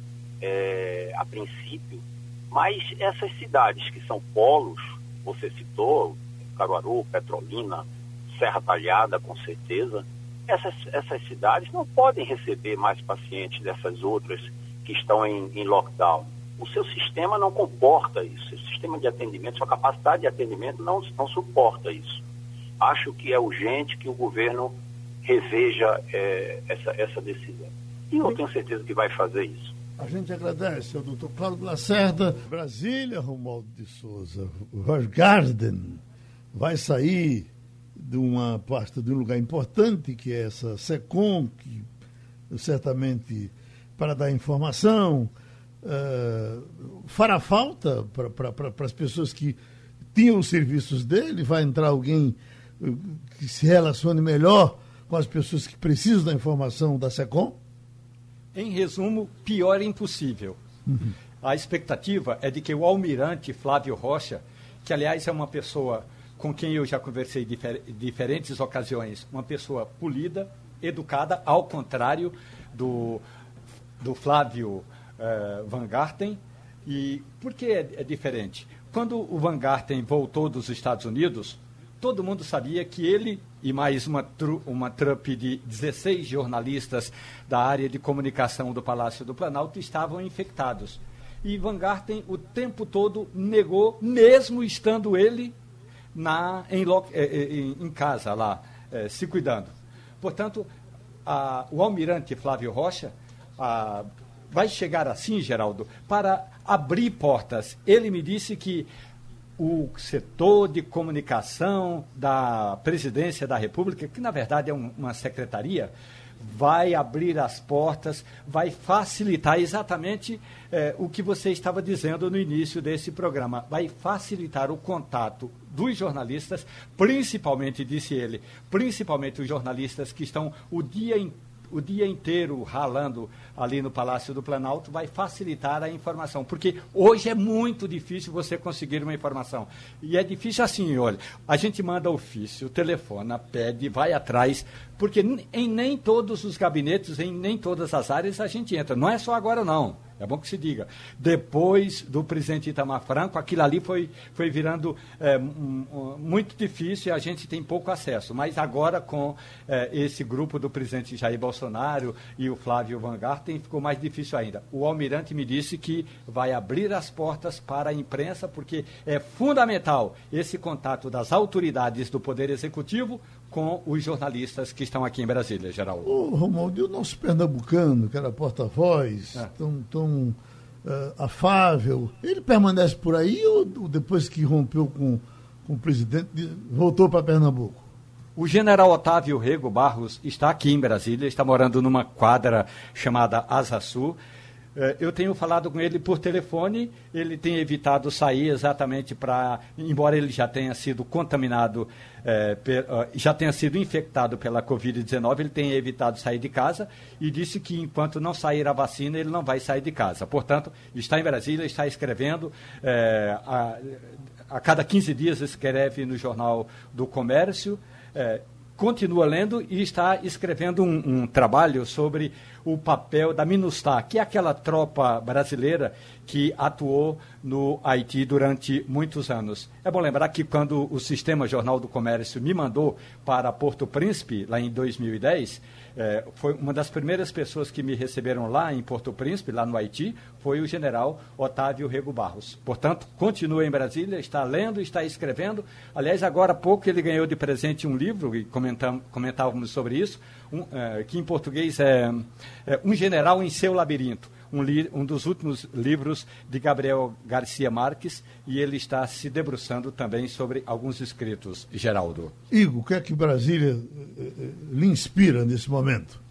é, a princípio, mas essas cidades que são polos, você citou, Caruaru, Petrolina, Serra Talhada, com certeza, essas, essas cidades não podem receber mais pacientes dessas outras que estão em, em lockdown. O seu sistema não comporta isso, o sistema de atendimento, sua capacidade de atendimento não, não suporta isso. Acho que é urgente que o governo reveja é, essa, essa decisão. E eu tenho certeza que vai fazer isso. A gente agradece ao doutor Cláudio Lacerda. Brasília, Romualdo de Souza. O Garden vai sair de uma pasta de um lugar importante, que é essa SECOM, que certamente para dar informação, uh, fará falta para as pessoas que tinham os serviços dele, vai entrar alguém eh, que se relacione melhor com as pessoas que precisam da informação da SECOM? Em resumo, pior impossível. Uhum. A expectativa é de que o almirante Flávio Rocha, que aliás é uma pessoa com quem eu já conversei em difer diferentes ocasiões, uma pessoa polida, educada, ao contrário do, do Flávio uh, Van Garten. E por que é, é diferente? Quando o Van Garten voltou dos Estados Unidos, todo mundo sabia que ele e mais uma, tru, uma trupe de 16 jornalistas da área de comunicação do Palácio do Planalto estavam infectados. E Van Garten o tempo todo negou, mesmo estando ele na, em, eh, eh, em, em casa lá, eh, se cuidando. Portanto, a, o almirante Flávio Rocha a, vai chegar assim, Geraldo, para abrir portas. Ele me disse que o setor de comunicação da Presidência da República, que na verdade é um, uma secretaria, vai abrir as portas, vai facilitar exatamente eh, o que você estava dizendo no início desse programa. Vai facilitar o contato dos jornalistas, principalmente, disse ele, principalmente os jornalistas que estão o dia inteiro o dia inteiro ralando ali no Palácio do Planalto vai facilitar a informação, porque hoje é muito difícil você conseguir uma informação. E é difícil assim, olha, a gente manda ofício, telefona, pede, vai atrás, porque em nem todos os gabinetes, em nem todas as áreas a gente entra. Não é só agora não. É bom que se diga. Depois do presidente Itamar Franco, aquilo ali foi, foi virando é, muito difícil e a gente tem pouco acesso. Mas agora, com é, esse grupo do presidente Jair Bolsonaro e o Flávio Van Garten, ficou mais difícil ainda. O almirante me disse que vai abrir as portas para a imprensa, porque é fundamental esse contato das autoridades do Poder Executivo com os jornalistas que estão aqui em Brasília, Geraldo. O Romualdo, e o nosso pernambucano, que era porta-voz, é. tão, tão uh, afável, ele permanece por aí ou, ou depois que rompeu com, com o presidente, voltou para Pernambuco? O general Otávio Rego Barros está aqui em Brasília, está morando numa quadra chamada Asa Sul. É, eu tenho falado com ele por telefone, ele tem evitado sair exatamente para, embora ele já tenha sido contaminado, é, per, já tenha sido infectado pela Covid-19, ele tem evitado sair de casa e disse que enquanto não sair a vacina, ele não vai sair de casa. Portanto, está em Brasília, está escrevendo é, a, a cada 15 dias escreve no Jornal do Comércio. É, continua lendo e está escrevendo um, um, trabalho sobre o papel da MINUSTAH, que é aquela tropa brasileira que atuou no Haiti durante muitos anos. É bom lembrar que quando o Sistema Jornal do Comércio me mandou para Porto Príncipe, lá em 2010, é, foi uma das primeiras pessoas que me receberam lá em Porto Príncipe, lá no Haiti, foi o general Otávio Rego Barros. Portanto, continua em Brasília, está lendo, está escrevendo. Aliás, agora há pouco ele ganhou de presente um livro, e comentávamos sobre isso, um, é, que em português é, é Um General em Seu Labirinto um, um, dos últimos livros de Gabriel Garcia Marques e ele está se debruçando também sobre alguns escritos, Geraldo. Igor, o que é que Brasília eh, eh, lhe inspira nesse momento?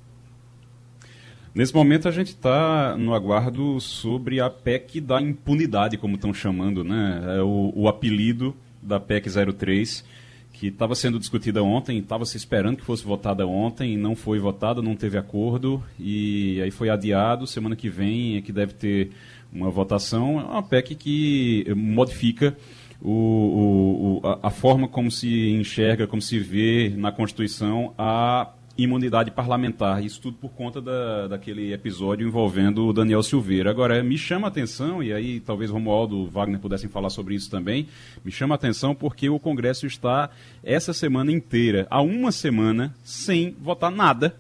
Nesse momento a gente está no aguardo sobre a PEC da impunidade, como estão chamando, né? É o, o apelido da PEC 03 que estava sendo discutida ontem, estava se esperando que fosse votada ontem, não foi votada, não teve acordo, e aí foi adiado. Semana que vem é que deve ter uma votação. É uma PEC que modifica o, o, a, a forma como se enxerga, como se vê na Constituição a imunidade parlamentar. Isso tudo por conta da, daquele episódio envolvendo o Daniel Silveira. Agora, me chama a atenção, e aí talvez Romualdo Wagner pudessem falar sobre isso também, me chama a atenção porque o Congresso está essa semana inteira, há uma semana, sem votar nada,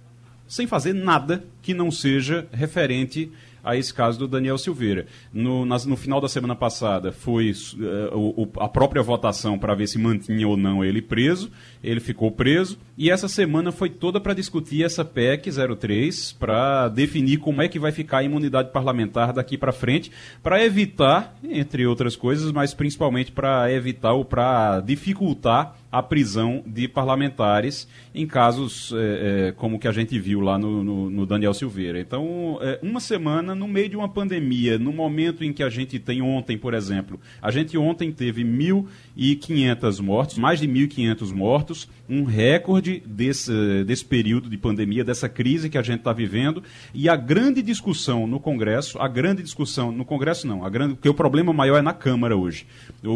sem fazer nada que não seja referente a esse caso do Daniel Silveira. No, nas, no final da semana passada foi uh, o, a própria votação para ver se mantinha ou não ele preso, ele ficou preso, e essa semana foi toda para discutir essa PEC 03, para definir como é que vai ficar a imunidade parlamentar daqui para frente, para evitar, entre outras coisas, mas principalmente para evitar ou para dificultar a prisão de parlamentares em casos é, é, como o que a gente viu lá no, no, no Daniel Silveira. Então, é, uma semana no meio de uma pandemia, no momento em que a gente tem ontem, por exemplo, a gente ontem teve 1.500 mortos, mais de 1.500 mortos, um recorde desse, desse período de pandemia, dessa crise que a gente está vivendo, e a grande discussão no Congresso, a grande discussão no Congresso não, a grande, porque o problema maior é na Câmara hoje.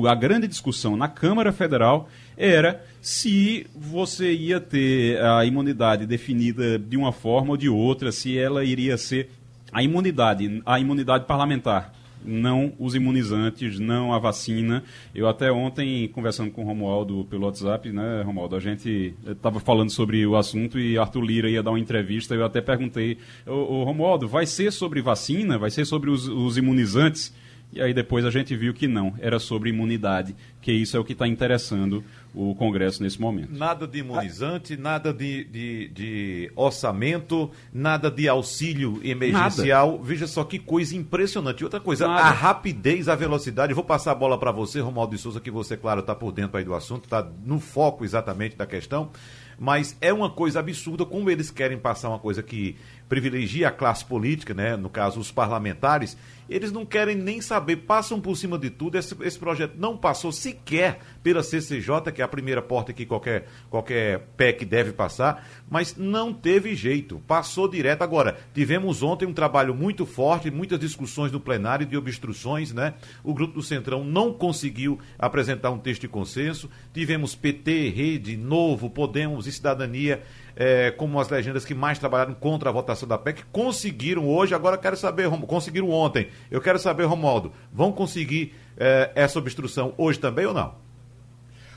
A grande discussão na Câmara Federal era se você ia ter a imunidade definida de uma forma ou de outra, se ela iria ser a imunidade, a imunidade parlamentar, não os imunizantes, não a vacina. Eu até ontem, conversando com o Romualdo pelo WhatsApp, né, Romualdo, a gente estava falando sobre o assunto e Arthur Lira ia dar uma entrevista, eu até perguntei, ô Romualdo, vai ser sobre vacina? Vai ser sobre os, os imunizantes? E aí depois a gente viu que não, era sobre imunidade, que isso é o que está interessando o Congresso nesse momento. Nada de imunizante, nada de, de, de orçamento, nada de auxílio emergencial. Nada. Veja só que coisa impressionante. Outra coisa, nada. a rapidez, a velocidade. Vou passar a bola para você, Romualdo de Souza, que você, claro, está por dentro aí do assunto, está no foco exatamente da questão. Mas é uma coisa absurda como eles querem passar uma coisa que privilegia a classe política, né? no caso os parlamentares, eles não querem nem saber, passam por cima de tudo. Esse, esse projeto não passou sequer pela CCJ, que é a primeira porta que qualquer, qualquer PEC deve passar, mas não teve jeito, passou direto. Agora, tivemos ontem um trabalho muito forte, muitas discussões no plenário de obstruções, né? O grupo do Centrão não conseguiu apresentar um texto de consenso. Tivemos PT, Rede, Novo, Podemos e Cidadania é, como as legendas que mais trabalharam contra a votação da PEC, conseguiram hoje, agora quero saber, conseguiram ontem. Eu quero saber, Romualdo, vão conseguir é, essa obstrução hoje também ou não?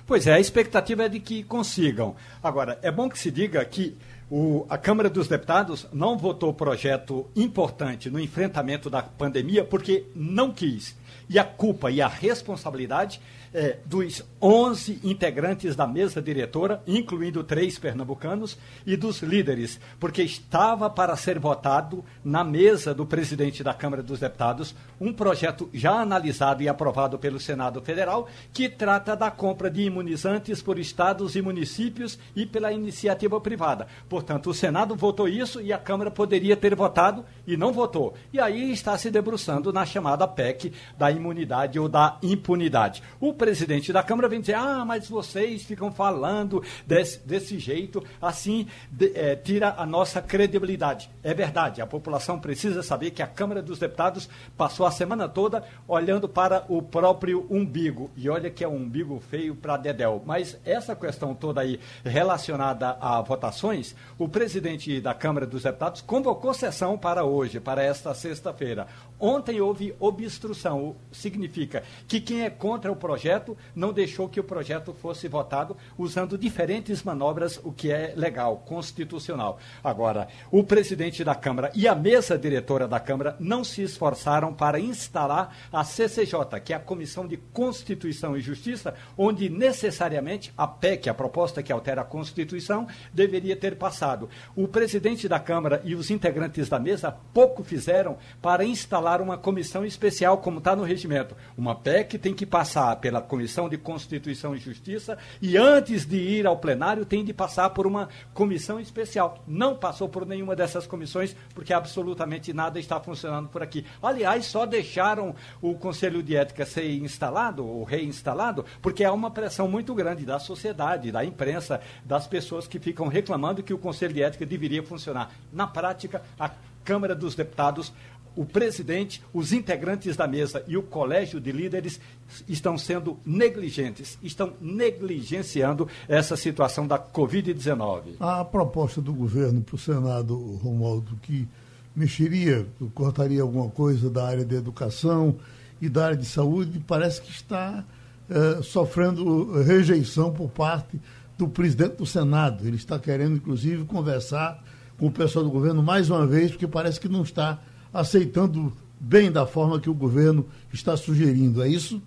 Pois é, a expectativa é de que consigam. Agora, é bom que se diga que o, a Câmara dos Deputados não votou projeto importante no enfrentamento da pandemia porque não quis. E a culpa e a responsabilidade é, dos 11 integrantes da mesa diretora, incluindo três pernambucanos, e dos líderes, porque estava para ser votado na mesa do presidente da Câmara dos Deputados um projeto já analisado e aprovado pelo Senado Federal, que trata da compra de imunizantes por estados e municípios e pela iniciativa privada. Portanto, o Senado votou isso e a Câmara poderia ter votado e não votou. E aí está se debruçando na chamada PEC da da imunidade ou da impunidade. O presidente da Câmara vem dizer: ah, mas vocês ficam falando desse, desse jeito, assim de, é, tira a nossa credibilidade. É verdade, a população precisa saber que a Câmara dos Deputados passou a semana toda olhando para o próprio umbigo. E olha que é um umbigo feio para Dedel. Mas essa questão toda aí relacionada a votações, o presidente da Câmara dos Deputados convocou sessão para hoje, para esta sexta-feira. Ontem houve obstrução, significa que quem é contra o projeto não deixou que o projeto fosse votado usando diferentes manobras, o que é legal, constitucional. Agora, o presidente da Câmara e a mesa diretora da Câmara não se esforçaram para instalar a CCJ, que é a Comissão de Constituição e Justiça, onde necessariamente a PEC, a proposta que altera a Constituição, deveria ter passado. O presidente da Câmara e os integrantes da mesa pouco fizeram para instalar uma comissão especial, como está no regimento. Uma PEC tem que passar pela Comissão de Constituição e Justiça e antes de ir ao plenário tem de passar por uma comissão especial. Não passou por nenhuma dessas comissões porque absolutamente nada está funcionando por aqui. Aliás, só deixaram o Conselho de Ética ser instalado ou reinstalado porque há uma pressão muito grande da sociedade, da imprensa, das pessoas que ficam reclamando que o Conselho de Ética deveria funcionar. Na prática, a Câmara dos Deputados o presidente, os integrantes da mesa e o colégio de líderes estão sendo negligentes, estão negligenciando essa situação da Covid-19. A proposta do governo para o Senado, Romualdo, que mexeria, cortaria alguma coisa da área da educação e da área de saúde, parece que está eh, sofrendo rejeição por parte do presidente do Senado. Ele está querendo, inclusive, conversar com o pessoal do governo mais uma vez, porque parece que não está aceitando bem da forma que o governo está sugerindo. É isso?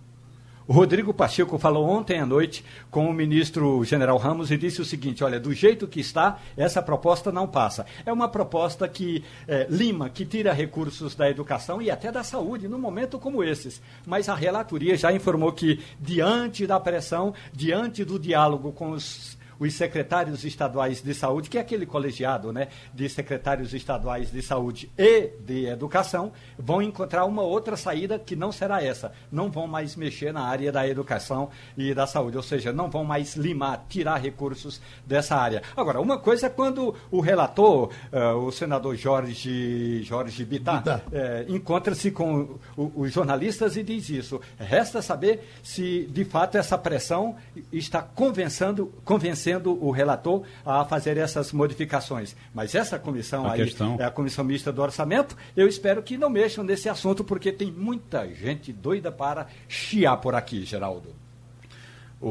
O Rodrigo Pacheco falou ontem à noite com o ministro General Ramos e disse o seguinte: olha, do jeito que está, essa proposta não passa. É uma proposta que é, lima, que tira recursos da educação e até da saúde, num momento como esses. Mas a relatoria já informou que, diante da pressão, diante do diálogo com os os secretários estaduais de saúde, que é aquele colegiado né, de secretários estaduais de saúde e de educação, vão encontrar uma outra saída que não será essa. Não vão mais mexer na área da educação e da saúde, ou seja, não vão mais limar, tirar recursos dessa área. Agora, uma coisa é quando o relator, uh, o senador Jorge, Jorge Bittar, Bittar. Uh, encontra-se com o, os jornalistas e diz isso. Resta saber se, de fato, essa pressão está convencendo, convencendo sendo o relator a fazer essas modificações. Mas essa comissão a aí questão... é a comissão mista do orçamento. Eu espero que não mexam nesse assunto, porque tem muita gente doida para chiar por aqui, Geraldo.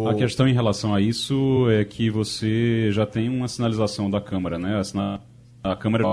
A questão em relação a isso é que você já tem uma sinalização da Câmara, né? A Câmara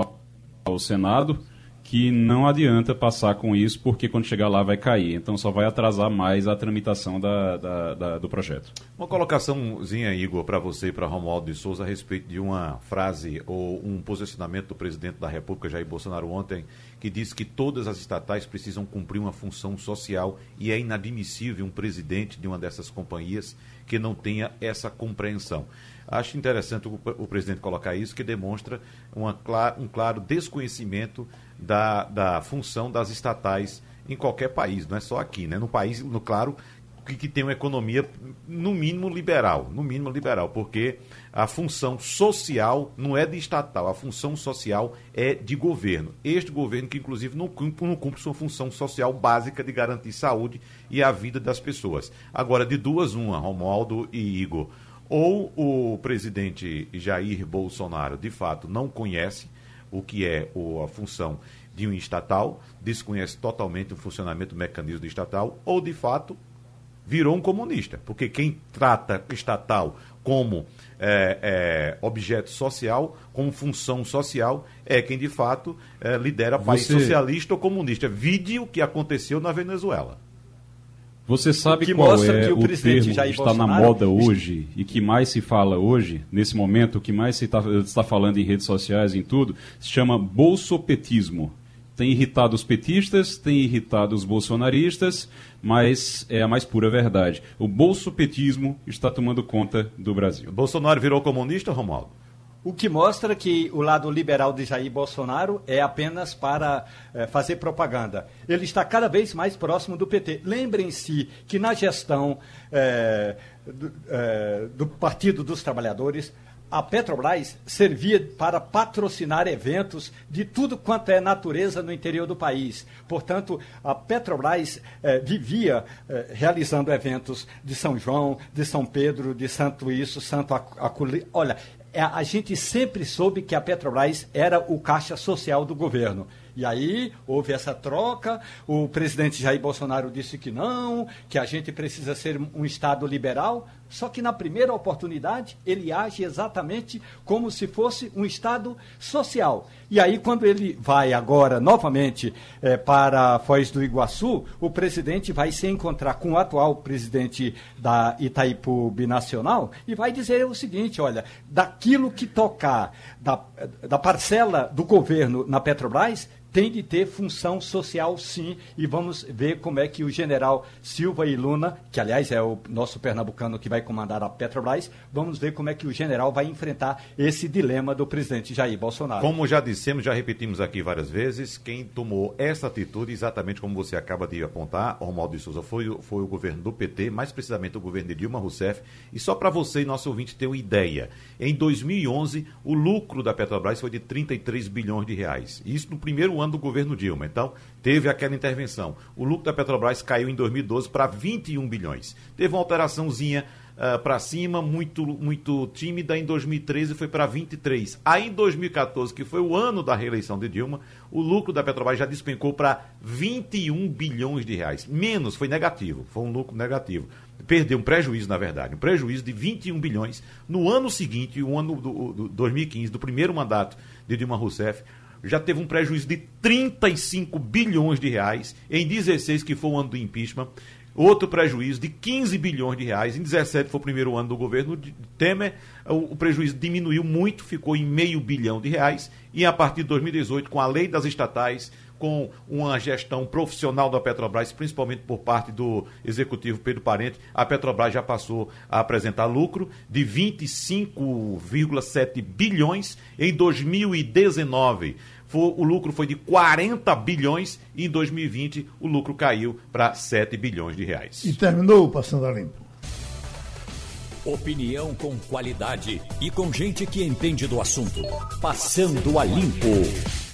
ao Senado que não adianta passar com isso, porque quando chegar lá vai cair. Então só vai atrasar mais a tramitação da, da, da, do projeto. Uma colocaçãozinha, Igor, para você e para Romualdo de Souza a respeito de uma frase ou um posicionamento do presidente da República, Jair Bolsonaro, ontem, que disse que todas as estatais precisam cumprir uma função social e é inadmissível um presidente de uma dessas companhias que não tenha essa compreensão. Acho interessante o, o presidente colocar isso, que demonstra uma, um claro desconhecimento da, da função das estatais em qualquer país, não é só aqui, né? No país, no claro, que, que tem uma economia no mínimo liberal, no mínimo liberal, porque a função social não é de estatal, a função social é de governo. Este governo que inclusive não cumpre, não cumpre sua função social básica de garantir saúde e a vida das pessoas. Agora, de duas, uma, Romualdo e Igor, ou o presidente Jair Bolsonaro de fato não conhece o que é a função de um estatal, desconhece totalmente o funcionamento do mecanismo do estatal, ou de fato virou um comunista. Porque quem trata estatal como é, é, objeto social, como função social, é quem de fato é, lidera Você... país socialista ou comunista. Vide o que aconteceu na Venezuela. Você sabe qual é o, o termo que está na moda hoje e que mais se fala hoje, nesse momento, o que mais se tá, está falando em redes sociais, em tudo, se chama bolsopetismo. Tem irritado os petistas, tem irritado os bolsonaristas, mas é a mais pura verdade. O bolsopetismo está tomando conta do Brasil. Bolsonaro virou comunista, Romualdo? O que mostra que o lado liberal de Jair Bolsonaro é apenas para é, fazer propaganda. Ele está cada vez mais próximo do PT. Lembrem-se que na gestão é, do, é, do Partido dos Trabalhadores, a Petrobras servia para patrocinar eventos de tudo quanto é natureza no interior do país. Portanto, a Petrobras vivia realizando eventos de São João, de São Pedro, de Santo Isso, Santo Aculi. Olha, a gente sempre soube que a Petrobras era o caixa social do governo. E aí houve essa troca, o presidente Jair Bolsonaro disse que não, que a gente precisa ser um Estado liberal. Só que na primeira oportunidade ele age exatamente como se fosse um Estado social. E aí, quando ele vai agora novamente eh, para Foz do Iguaçu, o presidente vai se encontrar com o atual presidente da Itaipu Binacional e vai dizer o seguinte: olha, daquilo que tocar da, da parcela do governo na Petrobras, tem de ter função social sim, e vamos ver como é que o general Silva e Luna, que aliás é o nosso pernambucano que vai comandar a Petrobras, vamos ver como é que o general vai enfrentar esse dilema do presidente Jair Bolsonaro. Como já dissemos, já repetimos aqui várias vezes, quem tomou essa atitude, exatamente como você acaba de apontar, Romualdo de Souza, foi, foi o governo do PT, mais precisamente o governo de Dilma Rousseff, e só para você e nosso ouvinte ter uma ideia, em 2011 o lucro da Petrobras foi de 33 bilhões de reais, isso no primeiro ano ano do governo Dilma. Então, teve aquela intervenção. O lucro da Petrobras caiu em 2012 para 21 bilhões. Teve uma alteraçãozinha uh, para cima, muito, muito tímida. Em 2013 foi para 23. Aí em 2014, que foi o ano da reeleição de Dilma, o lucro da Petrobras já despencou para 21 bilhões de reais. Menos, foi negativo. Foi um lucro negativo. Perdeu um prejuízo, na verdade, um prejuízo de 21 bilhões. No ano seguinte, o ano do, do 2015, do primeiro mandato de Dilma Rousseff, já teve um prejuízo de 35 bilhões de reais, em 16, que foi o ano do impeachment, outro prejuízo de 15 bilhões de reais, em 17 foi o primeiro ano do governo de Temer, o, prejuízo diminuiu muito, ficou em meio bilhão de reais, e a partir de 2018, com a lei das estatais, com uma gestão profissional da Petrobras, principalmente por parte do executivo Pedro Parente, a Petrobras já passou a apresentar lucro de 25,7 bilhões em 2019. O lucro foi de 40 bilhões e em 2020 o lucro caiu para 7 bilhões de reais. E terminou Passando a Limpo. Opinião com qualidade e com gente que entende do assunto. Passando a Limpo.